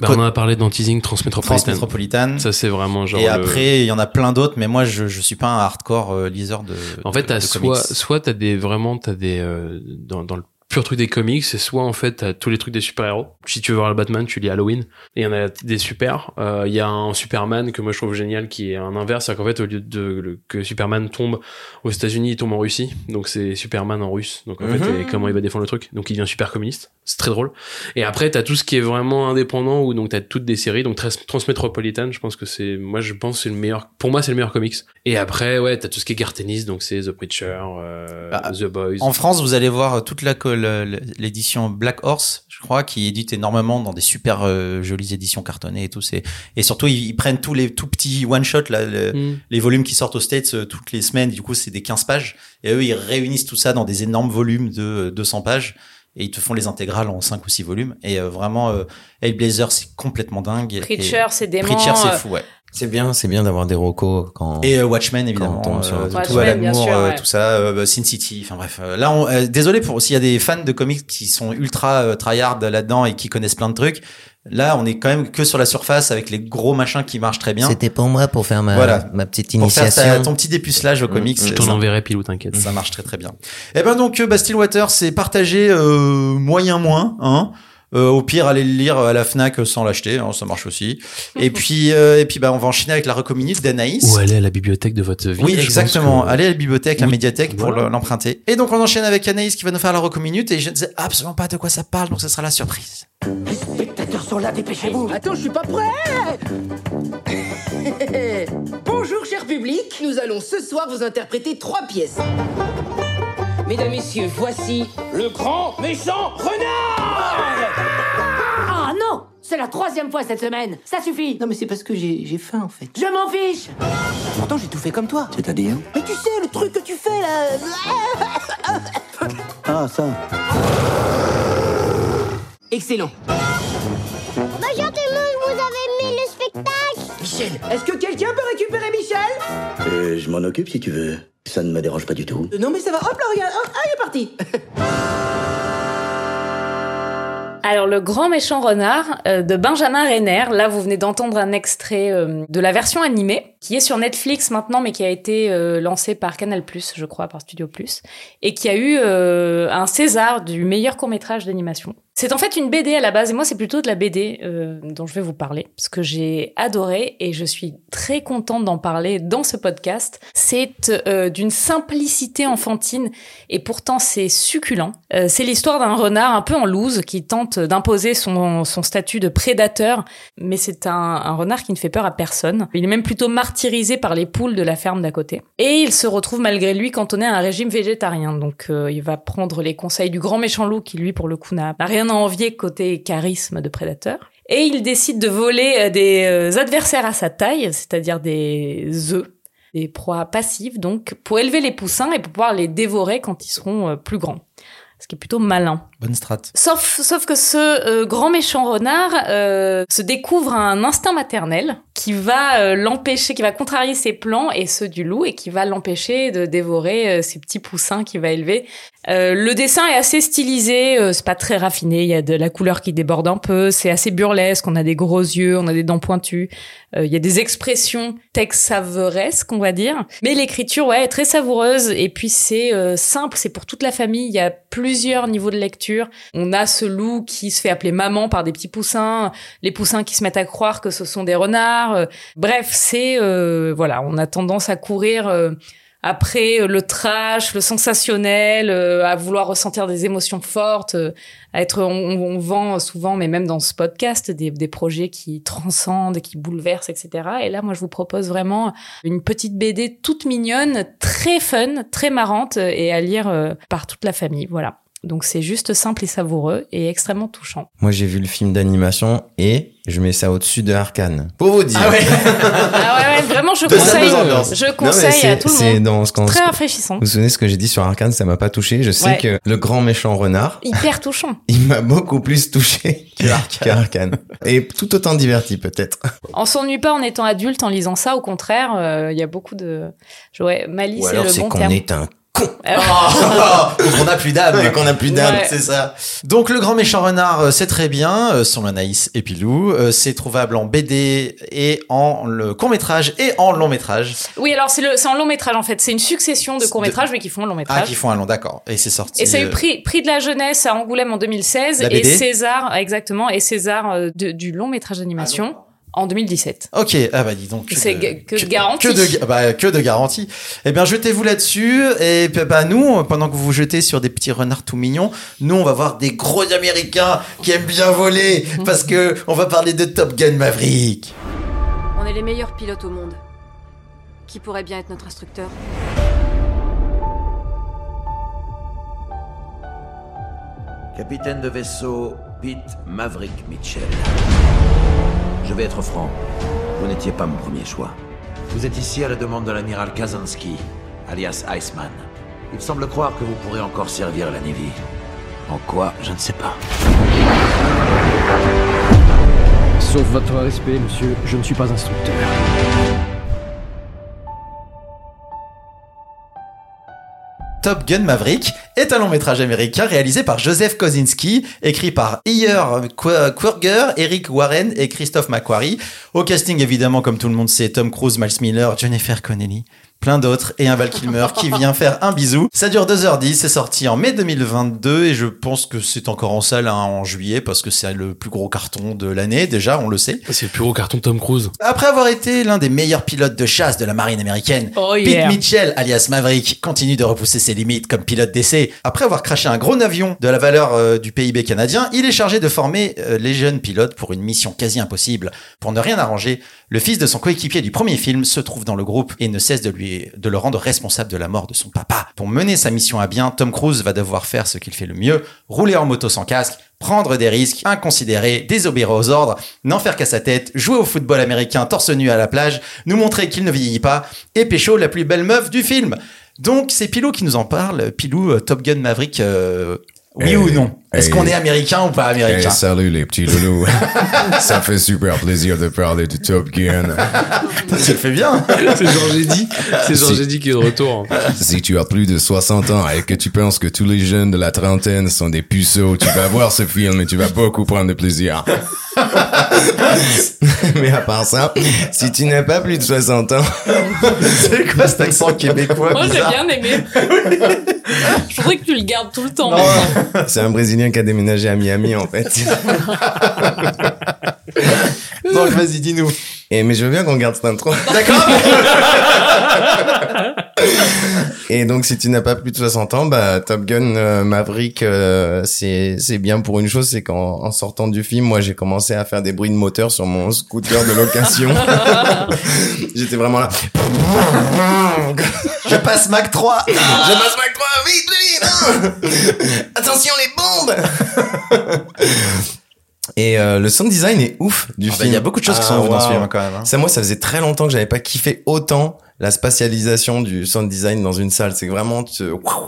Bah, on en a parlé dans Teasing Transmetropolitan. Transmetropolitan. Ça c'est vraiment genre. Et le- après, il y en a plein d'autres, mais moi, je, je suis pas un hardcore euh, liseur de. En fait, de- t'as de soit, comics. soit t'as des vraiment t'as des euh, dans, dans le pur truc des comics, c'est soit en fait t'as tous les trucs des super héros. Si tu veux voir le Batman, tu lis Halloween. Et il y en a des super. Euh, Il y a un Superman que moi je trouve génial qui est un inverse, c'est qu'en fait au lieu de le- que Superman tombe aux États-Unis, il tombe en Russie. Donc c'est Superman en russe. Donc en fait, Mhm. et comment il va défendre le truc Donc il devient super communiste. C'est très drôle. Et après t'as tout ce qui est vraiment indépendant où donc t'as toutes des séries. Donc Trans- Transmetropolitan, je pense que c'est moi je pense que c'est le meilleur. Pour moi c'est le meilleur comics. Et après ouais t'as tout ce qui est Gartenis, donc c'est The Preacher, euh, Bah, The Boys. En France, vous allez voir toute la co- le- le- l'édition Black Horse, je crois, qui édite énormément dans des super euh, jolies éditions cartonnées et tout. C'est et surtout ils, ils prennent tous les tout petits one shot là, le- Mm. les volumes qui sortent aux States euh, toutes les semaines. Du coup, c'est des 15 pages et eux ils réunissent tout ça dans des énormes volumes de euh, 200 pages et ils te font les intégrales en 5 ou 6 volumes. Et euh, vraiment, euh, Hellblazer c'est complètement dingue. Preacher, c'est dément. Preacher c'est euh, fou, ouais. C'est bien, c'est bien d'avoir des recos quand. Et euh, Watchmen évidemment, Quand on tombe sur euh, tout à l'amour, sûr, euh, ouais. tout ça, euh, bah, Sin City. Enfin bref, euh, là, on, euh, désolé pour s'il y a des fans de comics qui sont ultra euh, tryhard là-dedans et qui connaissent plein de trucs. Là, on est quand même que sur la surface avec les gros machins qui marchent très bien. C'était pour moi pour faire ma, Voilà. ma petite Pour faire ta- initiation. ton petit dépucelage au comics, Je t'en enverrai pilou, t'inquiète. ça marche très très bien. Et ben donc, bah, Stillwater, c'est partagé euh, moyen moins, hein. Euh, au pire, allez le lire à la Fnac sans l'acheter, hein, ça marche aussi. Et (laughs) puis, euh, et puis, bah, on va enchaîner avec la recominute d'Anaïs. Ou aller à la bibliothèque de votre ville. Oui, exactement. que- Allez à la bibliothèque, la Oui, médiathèque pour voilà. l'emprunter. Et donc on enchaîne avec Anaïs qui va nous faire la recominute et je ne sais absolument pas de quoi ça parle, donc ce sera la surprise. Les spectateurs sont là, dépêchez-vous Attends, je suis pas prêt (laughs) Bonjour, cher public. Nous allons ce soir vous interpréter trois pièces. Mesdames, Messieurs, voici le grand méchant renard Ah non C'est la troisième fois cette semaine Ça suffit Non, mais c'est parce que j'ai j'ai faim, en fait. Je m'en fiche Pourtant, j'ai tout fait comme toi. C'est-à-dire Mais tu sais, le truc que tu fais, là... Ah, ça Excellent. Bah gentiment, vous avez aimé le spectacle? Michel, est-ce que quelqu'un peut récupérer Michel? Euh, je m'en occupe si tu veux. Ça ne me dérange pas du tout. Euh, Non mais ça va, hop là, regarde, hop, ah, il est parti (laughs) Alors, le grand méchant renard euh, de Benjamin Renner. Là, vous venez d'entendre un extrait euh, de la version animée qui est sur Netflix maintenant, mais qui a été euh, lancé par Canal+, je crois, par Studio+, et qui a eu euh, un César du meilleur court-métrage d'animation. C'est en fait une BD à la base, et moi c'est plutôt de la BD euh, dont je vais vous parler, parce que j'ai adoré et je suis très contente d'en parler dans ce podcast. C'est d'une simplicité enfantine et pourtant c'est succulent. C'est l'histoire d'un renard un peu en loose qui tente d'imposer son, statut de prédateur, mais c'est un, renard qui ne fait peur à personne. Il est même plutôt martyrisé par les poules de la ferme d'à côté. Et il se retrouve malgré lui cantonné à un régime végétarien, donc euh, il va prendre les conseils du grand méchant loup qui lui pour le coup n'a rien à envier côté charisme de prédateur. Et il décide de voler euh, des euh, adversaires à sa taille, c'est-à-dire des œufs, des proies passives, donc pour élever les poussins et pour pouvoir les dévorer quand ils seront plus grands. Ce qui est plutôt malin. Bonne strat. Sauf, sauf que ce euh, grand méchant renard euh, se découvre un instinct maternel qui va euh, l'empêcher, qui va contrarier ses plans et ceux du loup et qui va l'empêcher de dévorer euh, ses petits poussins qu'il va élever. Euh, le dessin est assez stylisé, euh, c'est pas très raffiné, il y a de la couleur qui déborde un peu, c'est assez burlesque, on a des gros yeux, on a des dents pointues, euh, il y a des expressions texavoresques, on va dire. Mais l'écriture, ouais, est très savoureuse et puis c'est euh, simple, c'est pour toute la famille, il y a plusieurs niveaux de lecture. On a ce loup qui se fait appeler maman par des petits poussins, les poussins qui se mettent à croire que ce sont des renards. Euh, bref, c'est euh, voilà, on a tendance à courir euh, après le trash, le sensationnel, euh, à vouloir ressentir des émotions fortes, euh, à être, on, on vend souvent, mais même dans ce podcast, des, des projets qui transcendent, qui bouleversent, etc. Et là, moi, je vous propose vraiment une petite BD toute mignonne, très fun, très marrante et à lire euh, par toute la famille. Voilà. Donc c'est juste simple et savoureux et extrêmement touchant. Moi, j'ai vu le film d'animation et je mets ça au-dessus de Arkane. Pour vous dire. Ah ouais. (laughs) Ah ouais, ouais, vraiment, je (laughs) conseille, je conseille à tout le c'est monde. dans ce qu'on- Très rafraîchissant, Vous vous souvenez ce que j'ai dit sur Arkane, ça m'a pas touché. Je sais Ouais. que le grand méchant renard, hyper touchant. (laughs) il m'a beaucoup plus touché qu'Arkane. Et tout autant diverti peut-être. On s'ennuie pas en étant adulte en lisant ça, au contraire, euh, il y a beaucoup de, ouais, malice Ou alors c'est bon qu'on est un (laughs) On n'a plus d'âme. Ouais, qu'on a plus d'âme. Ouais. C'est ça. Donc le grand méchant renard, euh, c'est très bien, euh, selon Anaïs et Pilou. Euh, c'est trouvable en BD et en le court métrage et en long métrage. Oui, alors c'est le, c'est en long métrage en fait. C'est une succession de C'est courts métrages, mais qui font un long Ah, métrage. qui font un long, d'accord. Et c'est sorti. Et ça a eu prix, prix de la jeunesse à Angoulême en 2016 La et? César, exactement, et César de- du long métrage d'animation en 2017. Ok, ah bah dis donc. C'est que de garantie. Que de, bah, que de garantie. Eh bien, jetez-vous là-dessus. Et bah, nous, pendant que vous vous jetez sur des petits renards tout mignons, nous, on va voir des gros Américains qui aiment bien voler. parce que on va parler de Top Gun Maverick. On est les meilleurs pilotes au monde. Qui pourrait bien être notre instructeur? Capitaine de vaisseau Pete Maverick Mitchell. Je vais être franc, vous n'étiez pas mon premier choix. Vous êtes ici à la demande de l'amiral Kazansky, alias Iceman. Il semble croire que vous pourrez encore servir la Navy. En quoi, je ne sais pas. Sauf votre respect, monsieur, je ne suis pas instructeur. Top Gun Maverick est un long métrage américain réalisé par Joseph Kosinski, écrit par Iyer Qu- Quirger, Eric Warren et Christophe McQuarrie. Au casting, évidemment, comme tout le monde sait, Tom Cruise, Miles Miller, Jennifer Connelly, plein d'autres, et un Val Kilmer qui vient faire un bisou. Ça dure 2h10, c'est sorti en mai 2022, et je pense que c'est encore en salle hein, en juillet, parce que c'est le plus gros carton de l'année, déjà, on le sait. C'est le plus gros carton de Tom Cruise. Après avoir été l'un des meilleurs pilotes de chasse de la marine américaine, Oh Pete. Mitchell, alias Maverick, continue de repousser ses limites comme pilote d'essai. Après avoir craché un gros avion de la valeur euh, du PIB canadien, il est chargé de former euh, les jeunes pilotes pour une mission quasi impossible. Pour ne rien arranger, le fils de son coéquipier du premier film se trouve dans le groupe et ne cesse de lui de le rendre responsable de la mort de son papa. Pour mener sa mission à bien, Tom Cruise va devoir faire ce qu'il fait le mieux, rouler en moto sans casque, prendre des risques inconsidérés, désobéir aux ordres, n'en faire qu'à sa tête, jouer au football américain torse nu à la plage, nous montrer qu'il ne vieillit pas, et pécho la plus belle meuf du film. Donc c'est Pilou qui nous en parle. Pilou, euh, Top Gun Maverick, euh, Oui Hey, ou non? Est-ce hey. qu'on est américain ou pas américain? Hey, salut les petits loulous. (laughs) Ça fait super plaisir de parler de Top Gun. (laughs) Le fais bien. (laughs) C'est Georges Eddy. C'est Georges Si- Eddy qui est de retour. Si tu as plus de 60 ans et que tu penses que tous les jeunes de la trentaine sont des puceaux, tu vas voir ce film et tu vas beaucoup prendre de plaisir. Mais à part ça, si tu n'as pas plus de 60 ans, C'est quoi cet accent québécois Moi, j'ai bien aimé. Je voudrais que tu le gardes tout le temps. c'est un Brésilien qui a déménagé à Miami en fait. (laughs) Vas-y, dis-nous. Et mais je veux bien qu'on garde cette intro. (laughs) D'accord (laughs) Et donc si tu n'as pas plus de 60 ans, bah Top Gun euh, Maverick, euh, c'est c'est bien pour une chose, c'est qu'en en sortant du film, moi j'ai commencé à faire des bruits de moteur sur mon scooter de location. (laughs) J'étais vraiment là. Je passe Mac 3. Je passe Mac 3, vite, vite Attention les bombes Et euh, le sound design est ouf du Ah bah, film. il y a beaucoup de choses qui sont ouf dans ce film, quand même, hein. Ça, moi, ça faisait très longtemps que j'avais pas kiffé autant la spatialisation du sound design dans une salle. C'est vraiment,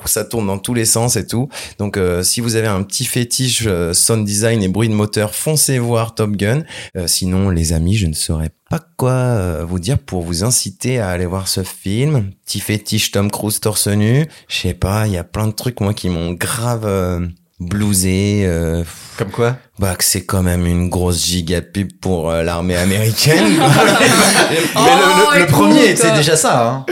ça tourne dans tous les sens et tout. Donc, euh, si vous avez un petit fétiche euh, sound design et bruit de moteur, foncez voir Top Gun. Euh, sinon, les amis, je ne saurais pas quoi euh, vous dire pour vous inciter à aller voir ce film. Petit fétiche Tom Cruise torse nu. Je sais pas, il y a plein de trucs moi qui m'ont grave blousé. euh, Comme quoi bah que c'est quand même une grosse giga pub pour euh, l'armée américaine. (laughs) Mais Oh, le, le- le écoute. premier, c'est déjà ça. Hein.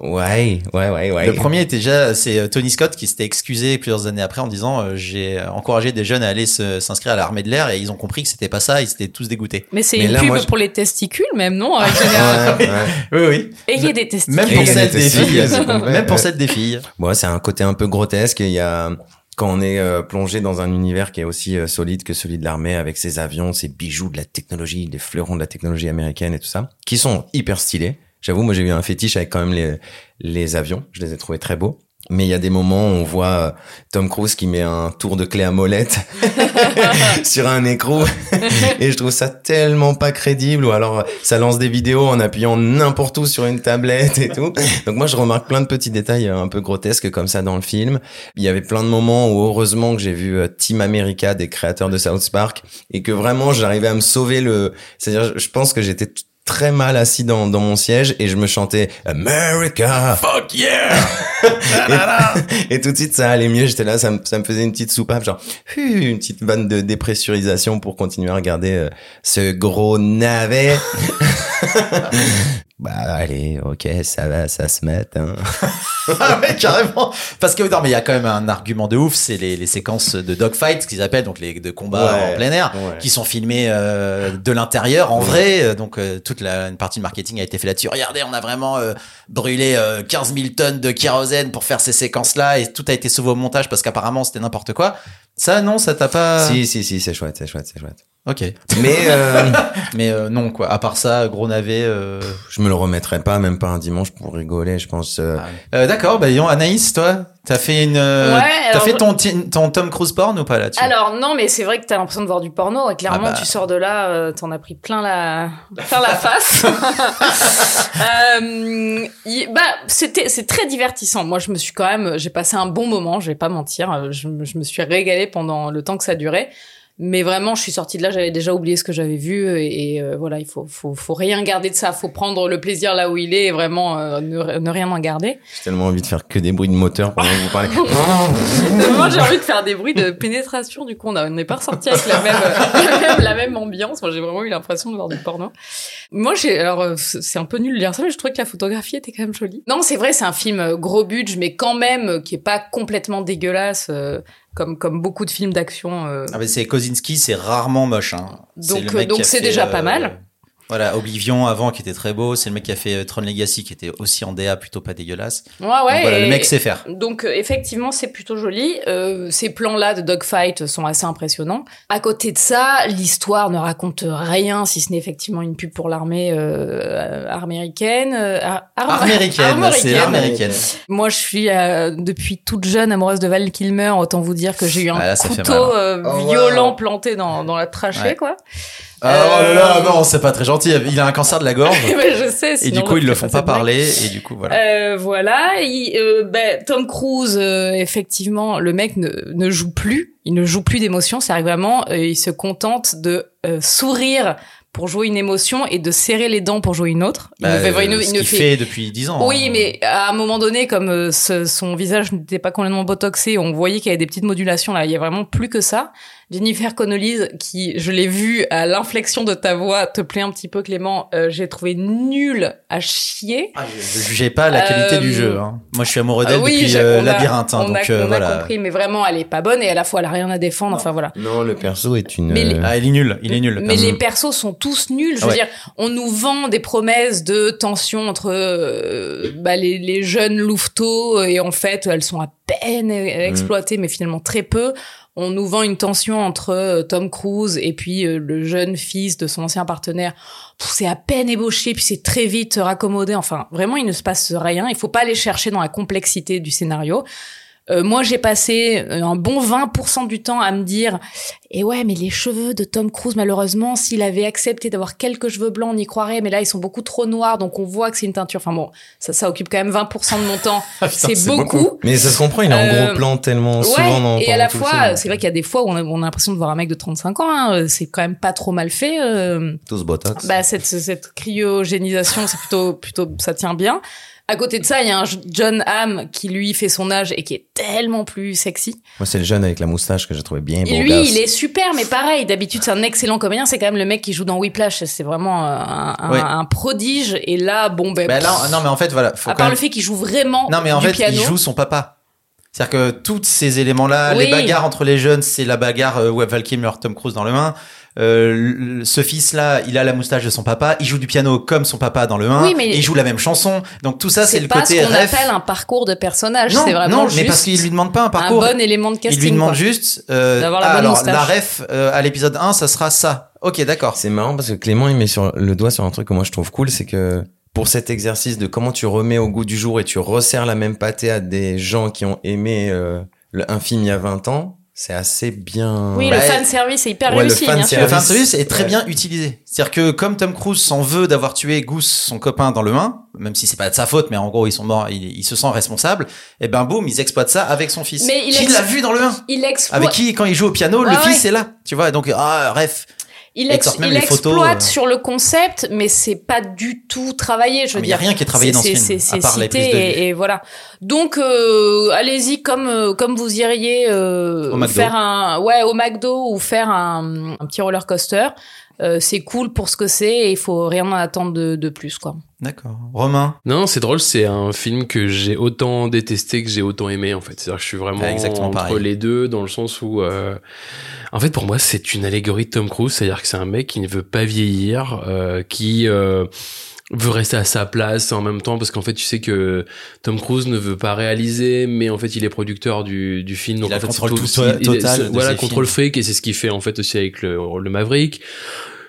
ouais, ouais, ouais, ouais. Le premier était déjà, c'est euh, Tony Scott qui s'était excusé plusieurs années après en disant euh, j'ai encouragé des jeunes à aller s'inscrire à l'armée de l'air et ils ont compris que c'était pas ça, ils étaient tous dégoûtés. Mais c'est une là, pub moi, je- pour les testicules, même, non. Ouais, ouais. Oui, oui. Ayez des testicules. Même pour celle des des filles. Même pour celle des filles. Bon, c'est un côté un peu grotesque. Il y a quand on est euh, plongé dans un univers qui est aussi euh, solide que celui de l'armée, avec ses avions, ses bijoux de la technologie, les fleurons de la technologie américaine et tout ça, qui sont hyper stylés. J'avoue, moi j'ai eu un fétiche avec quand même les les avions. Je les ai trouvés très beaux. Mais il y a des moments où on voit euh, Tom Cruise qui met un tour de clé à molette (laughs) (laughs) sur un écrou et je trouve ça tellement pas crédible ou alors ça lance des vidéos en appuyant n'importe où sur une tablette et tout. Donc moi je remarque plein de petits détails euh, un peu grotesques comme ça dans le film. Il y avait plein de moments où heureusement que j'ai vu euh, Team America des créateurs de South Park et que vraiment j'arrivais à me sauver le c'est-à-dire je pense que j'étais très mal assis dans, dans mon siège et je me chantais America. Fuck yeah! (laughs) Et, et tout de suite ça allait mieux. J'étais là ça me, ça me faisait une petite soupape genre une petite vanne de dépressurisation pour continuer à regarder euh, ce gros navet (laughs) bah allez ok ça va ça se met hein. (laughs) Ah ouais, carrément. Parce que non, mais il y a quand même un argument de ouf, c'est les, les séquences de dogfight, ce qu'ils appellent donc les de combats Ouais, en plein air, ouais. qui sont filmés euh, de l'intérieur en vrai. Euh, Donc euh, toute la une partie de marketing a été faite là-dessus. Regardez, on a vraiment euh, brûlé euh, 15 000 tonnes de kérosène pour faire ces séquences-là et tout a été sauvé au montage parce qu'apparemment c'était n'importe quoi. Ça non, ça t'a pas. si si si c'est chouette c'est chouette c'est chouette Ok. mais euh, (laughs) Mais euh, non quoi. À part ça, gros navet. Euh... je me le remettrai pas même pas un dimanche pour rigoler je pense euh, Euh, D'accord. Bah disons, Anaïs, toi, t'as fait une. euh, Ouais, t'as fait ton, ton Tom Cruise porn ou pas là-dessus Alors non, mais c'est vrai que t'as l'impression de voir du porno. Et clairement, Ah bah. tu sors de là, euh, t'en as pris plein la, plein la face. (laughs) euh, y- bah, c'était, c'est très divertissant. Moi, je me suis quand même, j'ai passé un bon moment. Je vais pas mentir. Je, me- je me suis régalée pendant le temps que ça durait. Mais vraiment, je suis sortie de là, j'avais déjà oublié ce que j'avais vu et, euh, voilà, il faut, faut, faut rien garder de ça. Faut prendre le plaisir là où il est et vraiment euh, ne, ne rien en garder. j'ai tellement envie de faire que des bruits de moteur pendant que vous parlez (laughs) Moi, j'ai envie de faire des bruits de pénétration. Du coup, on n'est pas ressorti avec la même, la (laughs) même, la même ambiance. Moi, j'ai vraiment eu l'impression de voir du porno. Moi, j'ai, alors, euh, c'est un peu nul de dire ça, mais je trouvais que la photographie était quand même jolie. Non, c'est vrai, c'est un film euh, gros budget, mais quand même, euh, qui est pas complètement dégueulasse, euh, comme, comme beaucoup de films d'action. euh. Ah mais c'est Kozinski, c'est rarement moche. Hein. Donc, euh, donc c'est déjà pas mal. Voilà, Oblivion avant qui était très beau, c'est le mec qui a fait euh, Tron Legacy qui était aussi en DA plutôt pas dégueulasse. Ouais, ouais. Donc voilà, le mec sait faire. Donc euh, effectivement, c'est plutôt joli. Euh, ces plans-là de dogfight sont assez impressionnants. À côté de ça, l'histoire ne raconte rien, si ce n'est effectivement une pub pour l'armée euh, américaine. euh, ar- ar- Arméricaine, c'est arméricaine. l'américaine. Moi, je suis euh, depuis toute jeune amoureuse de Val Kilmer. Autant vous dire que j'ai eu un Ah, là, couteau hein. euh, Oh, wow. violent planté dans, dans la trachée, Ouais. quoi. Ah, oh là là, Euh, non, c'est pas très gentil. Il a un cancer de la gorge. (laughs) Ouais, je sais. et du coup, ils le font pas parler. Et du coup, voilà. Euh, voilà, il- euh, ben, Tom Cruise, euh, effectivement, le mec ne, ne joue plus, il ne joue plus d'émotion, c'est vraiment, euh, il se contente de sourire pour jouer une émotion et de serrer les dents pour jouer une autre. Il Bah, ne fait, il ce ne qu'il fait- fait depuis 10 ans. Oui, hein. mais à un moment donné, comme ce- son visage n'était pas complètement botoxé, on voyait qu'il y avait des petites modulations là. Il y a vraiment plus que ça. Jennifer Connolly, qui je l'ai vu à l'inflexion de ta voix, te plaît un petit peu Clément. euh, J'ai trouvé nul à chier. Ah, Je jugeais pas la qualité Euh, du jeu. hein. Moi, je suis amoureux d'elle oui, depuis euh, a- Labyrinthe. hein, on a, donc euh, on a voilà. compris, mais vraiment, elle est pas bonne et à la fois, elle a rien à défendre. Enfin voilà. Non, le perso est une. Mais les- euh, Ah, il est nul. Il est nul. le Mais perso. les persos sont tous nuls. Je veux Ouais. dire, on nous vend des promesses de tension entre euh, bah, les, les jeunes louveteaux et en fait, elles sont à peine Mm. exploitées, mais finalement très peu. On nous vend une tension entre euh, Tom Cruise et puis euh, le jeune fils de son ancien partenaire. C'est à peine ébauché, puis c'est très vite raccommodé. Enfin, vraiment, il ne se passe rien. Il faut pas aller chercher dans la complexité du scénario. Euh, moi, j'ai passé euh, un bon 20% du temps à me dire, et ouais, mais les cheveux de Tom Cruise, malheureusement, s'il avait accepté d'avoir quelques cheveux blancs, on y croirait, mais là, ils sont beaucoup trop noirs, donc on voit que c'est une teinture. Enfin bon, ça, ça occupe quand même 20% de mon temps. (laughs) Ah, c'est beaucoup. Mais ça se comprend, il a un Euh, gros plan tellement Ouais, souvent dans et à la fois, c'est vrai qu'il y a des fois où on a, on a l'impression de voir un mec de 35 ans, hein, c'est quand même pas trop mal fait. euh, Tous botox. bah cette cette cryogénisation c'est plutôt plutôt ça tient bien à côté de ça il y a un John Hamm qui lui fait son âge et qui est tellement plus sexy Moi, c'est le jeune avec la moustache que j'ai trouvé bien et beau lui gosse. il est super mais pareil d'habitude c'est un excellent comédien c'est quand même le mec qui joue dans Whiplash c'est vraiment euh, un, un, Ouais. un prodige et là bon ben Bah, non, mais en fait, voilà. Faut à part même- le fait qu'il joue vraiment Non, mais en du fait, piano il joue son papa. C'est-à-dire que tous ces éléments-là, Oui. les bagarres entre les jeunes, c'est la bagarre euh, ouais, Val Kilmer, Tom Cruise dans le 1. Euh, ce fils-là, il a la moustache de son papa, il joue du piano comme son papa dans le 1, Oui, mais- et il joue la même chanson. Donc tout ça, c'est le pas côté ce qu'on ref. appelle un parcours de personnage Non, c'est vraiment non, mais juste parce qu'il lui demande pas un parcours. bon élément de casting il lui demande quoi. juste euh, D'avoir la ah, bonne alors moustache. la ref euh, à l'épisode 1, ça sera ça. Ok, d'accord. C'est marrant parce que Clément, il met sur le doigt sur un truc que moi je trouve cool, c'est que pour cet exercice de comment tu remets au goût du jour et tu resserres la même pâtée à des gens qui ont aimé euh, le, un film il y a 20 ans, c'est assez bien. oui Bah, le fan service est hyper ouais, le réussi fan bien sûr Le fan service est très Ouais. bien utilisé. C'est-à-dire que comme Tom Cruise s'en veut d'avoir tué Goose, son copain, dans le 1, même si c'est pas de sa faute, mais en gros ils sont morts, il, il se sent responsable. Et ben boum, ils exploitent ça avec son fils. Mais il qui l'a vu dans le 1 il exploite Avec qui quand il joue au piano, le Ouais, fils est là. Tu vois, donc ah ref. Il, ex- il les photos, exploite euh. sur le concept, mais c'est pas du tout travaillé. Je veux Ah, mais y a dire, rien qui est travaillé C'est- dans ce film, à part les cité prises de et, et voilà. Donc euh, allez-y comme euh, comme vous iriez euh, Au McDo. faire un ouais au McDo ou faire un, un petit roller coaster. Euh, c'est cool pour ce que c'est et il faut rien en attendre de, de plus quoi. D'accord. Romain. Non, c'est drôle, c'est un film que j'ai autant détesté que j'ai autant aimé en fait. C'est-à-dire que je suis vraiment Ah, exactement entre pareil. les deux dans le sens où euh, en fait pour moi c'est une allégorie de Tom Cruise, c'est-à-dire que c'est un mec qui ne veut pas vieillir, euh, qui euh, veut rester à sa place en même temps parce qu'en fait tu sais que Tom Cruise ne veut pas réaliser mais en fait il est producteur du, du film donc Il en fait contrôle tout- tout- il- est- total voilà contrôle fric et c'est ce qu'il fait en fait aussi avec le, le Maverick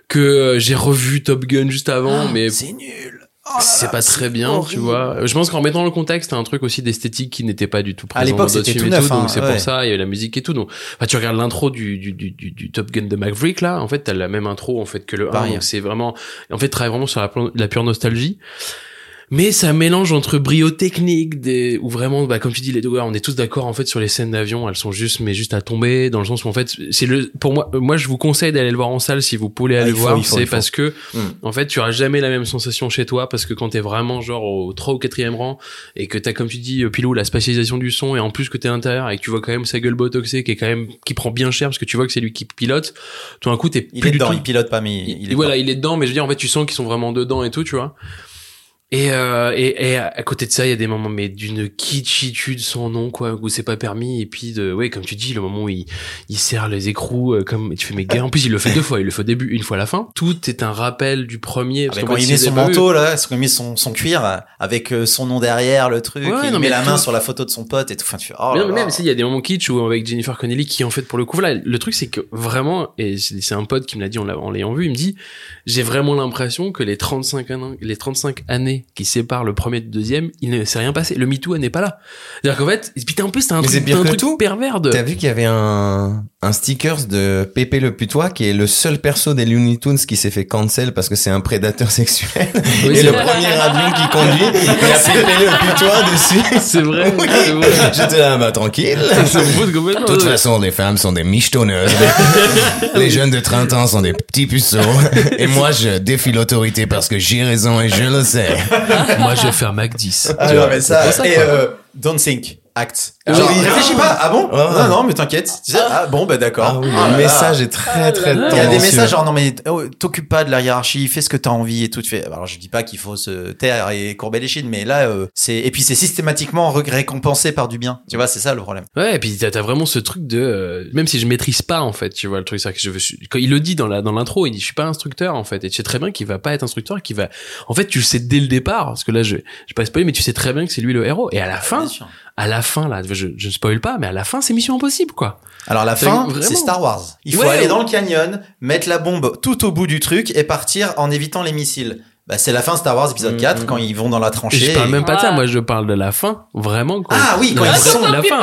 que euh, j'ai revu Top Gun juste avant mais Ah, C'est nul. C'est pas très bien, tu vois. Je pense qu'en mettant le contexte, t'as un truc aussi d'esthétique qui n'était pas du tout À présent l'époque, dans d'autres c'était films tout et neuf, tout, hein, donc c'est ouais. pour ça, il y avait la musique et tout. Donc, enfin, tu regardes l'intro du, du, du, du, du Top Gun de Maverick, là, en fait, t'as la même intro, en fait, que le 1, Pareil. donc c'est vraiment, en fait, travaille vraiment sur la, la pure nostalgie. Mais ça mélange entre brio technique, des, où vraiment, bah, comme tu dis, les deux, on est tous d'accord, en fait, sur les scènes d'avion, elles sont juste, mais juste à tomber, dans le sens où, en fait, c'est le, pour moi, euh, moi, je vous conseille d'aller le voir en salle si vous pouvez Ah, aller il le voir, c'est parce que, Mm. en fait, tu auras jamais la même sensation chez toi, parce que quand t'es vraiment, genre, au 3 ou 4 rang, et que t'as, comme tu dis, euh, Pilou, la spatialisation du son, et en plus que t'es à l'intérieur, et que tu vois quand même sa gueule botoxée, qui est quand même, qui prend bien cher, parce que tu vois que c'est lui qui pilote, tout d'un coup, t'es Il plus est du dedans, tout il pilote pas, mais il, est voilà, il est dedans, mais je veux dire, en fait, tu sens qu'ils sont vraiment dedans et tout, tu vois. Et, euh, et, et à côté de ça, il y a des moments, mais d'une kitschitude sans nom, quoi, où c'est pas permis. Et puis, de, ouais, comme tu dis, le moment où il, il serre les écrous, euh, comme, et tu fais, mais gars, en plus, il le fait deux fois. Il le fait au début, une fois à la fin. Tout est un rappel du premier. Ah, parce quand fait, il met son eu- manteau là, quand il met son, son cuir avec euh, son nom derrière, le truc, Ouais, il non, met la main sur la photo de son pote et tout. Enfin, tu fais, oh Mais là non, mais là. même, il y a des moments kitsch où avec Jennifer Connelly qui, en fait, pour le coup, voilà, le truc, c'est que vraiment, et c'est un pote qui me l'a dit en l'ayant vu, il me dit, j'ai vraiment l'impression que les 35 années, les 35 années qui séparent le premier du deuxième, il ne s'est rien passé. Le MeToo n'est pas là. C'est-à-dire qu'en fait, puis en plus, t'as un Mais truc, un que truc tout. pervers de... T'as vu qu'il y avait un, un stickers de Pépé le putois qui est le seul perso des Looney Tunes qui s'est fait cancel parce que c'est un prédateur (laughs) sexuel. Oui, et c'est le vrai. premier avion qui conduit, (laughs) il y a Pépé le putois dessus. C'est vrai, Oui. c'est vrai. J'étais là, bah tranquille. Ça me fout complètement. De toute façon, les femmes sont des michetonneuses. (laughs) Les, jeunes de 30 ans sont des petits puceaux. Et moi, je défie l'autorité parce que j'ai raison et je le sais. Moi, je vais faire Mac 10. Ah non, mais ça, ça, et euh, don't think, act. Ah Genre, oui. réfléchis pas. Ah bon ouais. Non, non, mais t'inquiète. Sais, ah bon, bah d'accord. Ah oui, Ah le là message est très, très Il y a des messages genre non mais oh, t'occupes pas de la hiérarchie, fais ce que t'as envie et tout. Tu fais. Alors je dis pas qu'il faut se taire et courber les chines, mais là euh, c'est et puis c'est systématiquement ré- récompensé par du bien. Tu vois, c'est ça le problème. Ouais, et puis t'as t'as vraiment ce truc de euh, même si je maîtrise pas en fait, tu vois le truc c'est que je veux quand il le dit dans la dans l'intro, il dit je suis pas instructeur en fait et tu sais très bien qu'il va pas être instructeur, qu'il va en fait tu le sais dès le départ parce que là je je vais pas spoiler mais tu sais très bien que c'est lui le héros et à la fin Bien sûr. À la fin là je je ne spoil pas mais à la fin c'est mission impossible quoi. Alors la fin, vraiment- c'est Star Wars. Il faut Ouais, aller ouais. dans le canyon, mettre la bombe tout au bout du truc et partir en évitant les missiles. Bah c'est la fin Star Wars épisode 4 quand ils vont dans la Et tranchée. je parle et- même pas de ça, moi je parle de la fin, vraiment quoi. Ah oui, quand ils sont- la fin.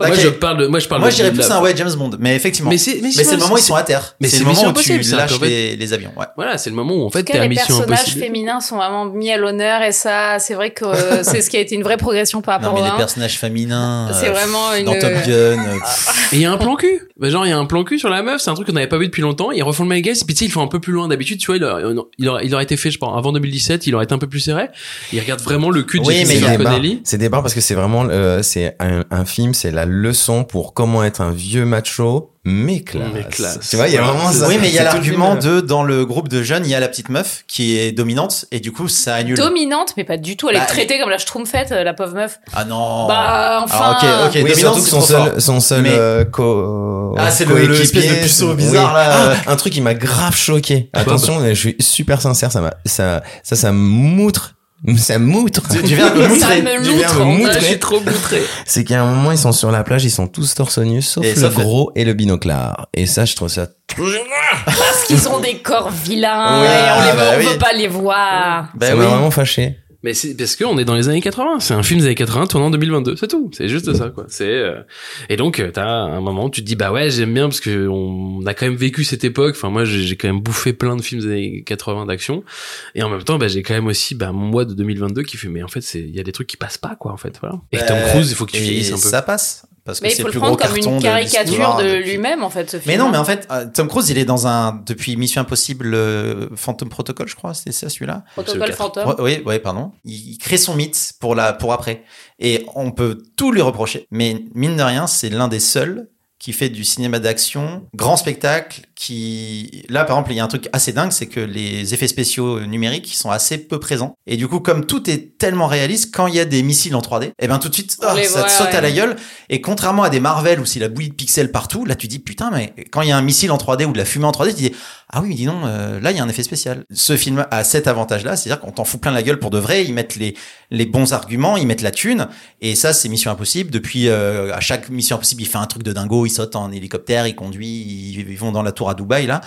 Moi je parle de moi je parle Moi de- je dirais de plus un ouais James Bond, mais effectivement. Mais c'est- mais c'est c'est- le moment où ils sont à terre. mais c'est le moment où tu lâches les, les avions. Ouais. Voilà, c'est le moment où en fait En tout cas, les personnages féminins sont vraiment mis à l'honneur et ça, c'est vrai que euh, c'est ce qui a été une vraie progression par Non rapport mais au les personnages féminins. C'est euh, vraiment une- Dans Top Gun. euh, (laughs) Et il y a un plan cul. Bah, genre, il y a un plan cul sur la meuf. C'est un truc qu'on n'avait pas vu depuis longtemps. Ils refont le même. Et puis, tu sais, ils font un peu plus loin. D'habitude, tu vois, il aurait été fait, je pense, avant 2017. Il aurait été un peu plus serré. Il regarde vraiment le cul de Oui, Jennifer Connelly. C'est barres parce que c'est vraiment, euh, c'est un, un film, c'est la leçon pour comment être un vieux macho, mais classe. Mais classe. Tu vois, il y a vraiment ça. Oui, mais il y a l'argument de dans le groupe de jeunes, il y a la petite meuf qui est dominante et du coup ça annule. Dominante, mais pas du tout. Elle Bah, est traitée comme la schtroumpfette, euh, la pauvre meuf. Ah non. Bah, enfin. Alors, ok, ok. Oui, dominante, surtout que son seul, son seul Mais- euh, co Ah, c'est le- le espèce de puceau bizarre, oui. là. Ah, un truc qui m'a grave choqué. bah. Attention, je suis super sincère, ça m'a, ça, ça, ça m'outre. Ça m'outre. Tu, tu viens de me Ça montrer. me Tu viens loutre. me Ah, moutrer. je suis trop boutré. C'est qu'à un moment, ils sont sur la plage, ils sont tous torse nu, sauf Et le sauf gros et le binoclard. Et ça, je trouve ça Parce qu'ils ont des corps vilains Ouais, et on, les, bah on oui. veut pas les voir. Bah ça oui. m'a vraiment fâché. Mais c'est parce qu'on est dans les années 80. C'est un film des années 80 tournant en 2022. C'est tout. C'est juste ça, quoi. C'est, euh, et donc, euh, t'as un moment où tu te dis, bah ouais, j'aime bien parce que on a quand même vécu cette époque. Enfin, moi, j'ai quand même bouffé plein de films des années 80 d'action. Et en même temps, bah, j'ai quand même aussi, bah, mois de 2022 qui fait, mais en fait, c'est, il y a des trucs qui passent pas, quoi, en fait, voilà. Et Tom Euh, Cruise, il faut que tu vieillisses un peu. Ça passe. Parce que Mais il c'est faut le le plus gros prendre comme carton une caricature de lui-même, en fait, ce film. Mais non, mais en fait, euh, Tom Cruise, il est dans un depuis Mission Impossible euh, Phantom Protocol, je crois, c'est ça celui-là? Protocole fantôme. Ouais, oui, ouais, pardon. Il, il crée son mythe pour la pour après, et on peut tout lui reprocher. Mais mine de rien, c'est l'un des seuls qui fait du cinéma d'action, grand spectacle, qui là par exemple il y a un truc assez dingue, c'est que les effets spéciaux numériques sont assez peu présents. Et du coup comme tout est tellement réaliste, quand il y a des missiles en 3D, et ben tout de suite ah, ça voit, te saute à la gueule. Et contrairement à des Marvel où c'est la bouillie de pixels partout, là tu dis putain mais quand il y a un missile en 3D ou de la fumée en 3D, tu dis ah oui mais dis donc euh, là il y a un effet spécial. Ce film a cet avantage là, c'est-à-dire qu'on t'en fout plein la gueule pour de vrai, ils mettent les les bons arguments, ils mettent la thune et ça c'est Mission Impossible depuis euh, à chaque Mission Impossible, il fait un truc de dingo, il saute en hélicoptère, il conduit, ils, ils vont dans la tour à Dubaï là.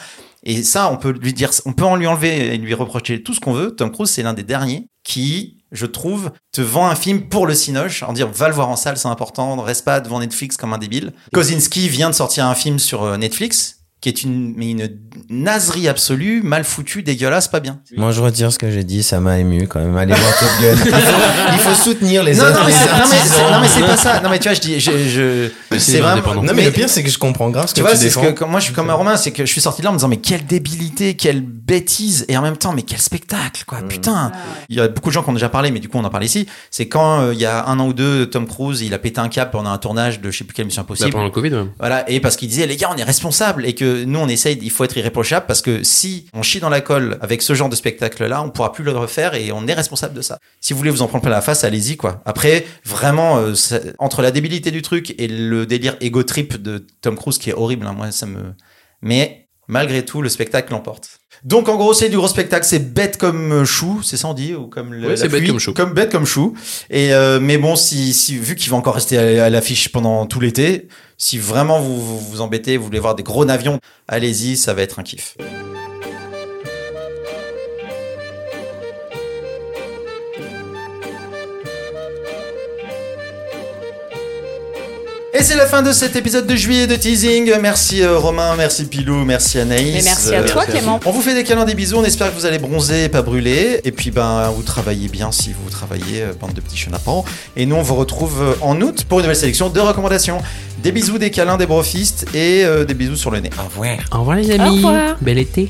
Et ça, on peut lui dire, on peut en lui enlever et lui reprocher tout ce qu'on veut. Tom Cruise, c'est l'un des derniers qui, je trouve, te vend un film pour le cinoche, en dire va le voir en salle, c'est important, reste pas devant Netflix comme un débile. Kozinski vient de sortir un film sur euh, Netflix qui est une mais une naserie absolue, mal foutue, dégueulasse, pas bien. Moi, je retire ce que j'ai dit, ça m'a ému quand même. Allez voir Top Gun. Il faut, il faut soutenir les non, non, mais non, mais c'est, artisans. non, mais c'est pas ça. Non, mais tu vois, je dis, je, c'est vraiment. Non, mais, le pire, c'est que je comprends grave ce tu que vois, tu ce défends. que, moi, je suis comme un Romain, c'est que je suis sorti de là en me disant, mais quelle débilité, quelle bêtise, et en même temps, mais quel spectacle, quoi, putain. Il y a beaucoup de gens qui ont déjà parlé, mais du coup, on en parle ici. C'est quand, euh, il y a un an ou deux, Tom Cruise, il a pété un cap pendant un tournage de je sais plus quelle mission Là, impossible. pendant le Covid, même. Voilà, et parce qu'il disait, les gars, on est responsables et que nous, on essaye, il faut être irréprochable parce que si on chie dans la colle avec ce genre de spectacle-là, on pourra plus le refaire et on est responsable de ça. Si vous voulez vous en prendre plein la face, allez-y, quoi. Après, vraiment, euh, entre la débilité du truc et le délire ego trip de Tom Cruise qui est horrible, hein, moi, ça me. Mais malgré tout, le spectacle l'emporte. Donc en gros, c'est du gros spectacle, c'est bête comme chou, c'est ça on dit ou comme le, Oui, la c'est bête comme chou. comme bête comme chou. Et euh, mais bon, si, si vu qu'il va encore rester à, à l'affiche pendant tout l'été, si vraiment vous, vous vous embêtez, vous voulez voir des gros navions, allez-y, ça va être un kiff. Et c'est la fin de cet épisode de juillet de teasing. Merci euh, Romain, merci Pilou, merci Anaïs. Et merci à toi, Clément. On vous fait des câlins, des bisous. On espère que vous allez bronzer et pas brûler. Et puis ben vous travaillez bien si vous travaillez, euh, bande de petits chenapans. Et nous on vous retrouve euh, en août pour une nouvelle sélection de recommandations. Des bisous, des câlins, des brofistes et euh, des bisous sur le nez. Au revoir. Au revoir les Au amis. revoir. Bel été.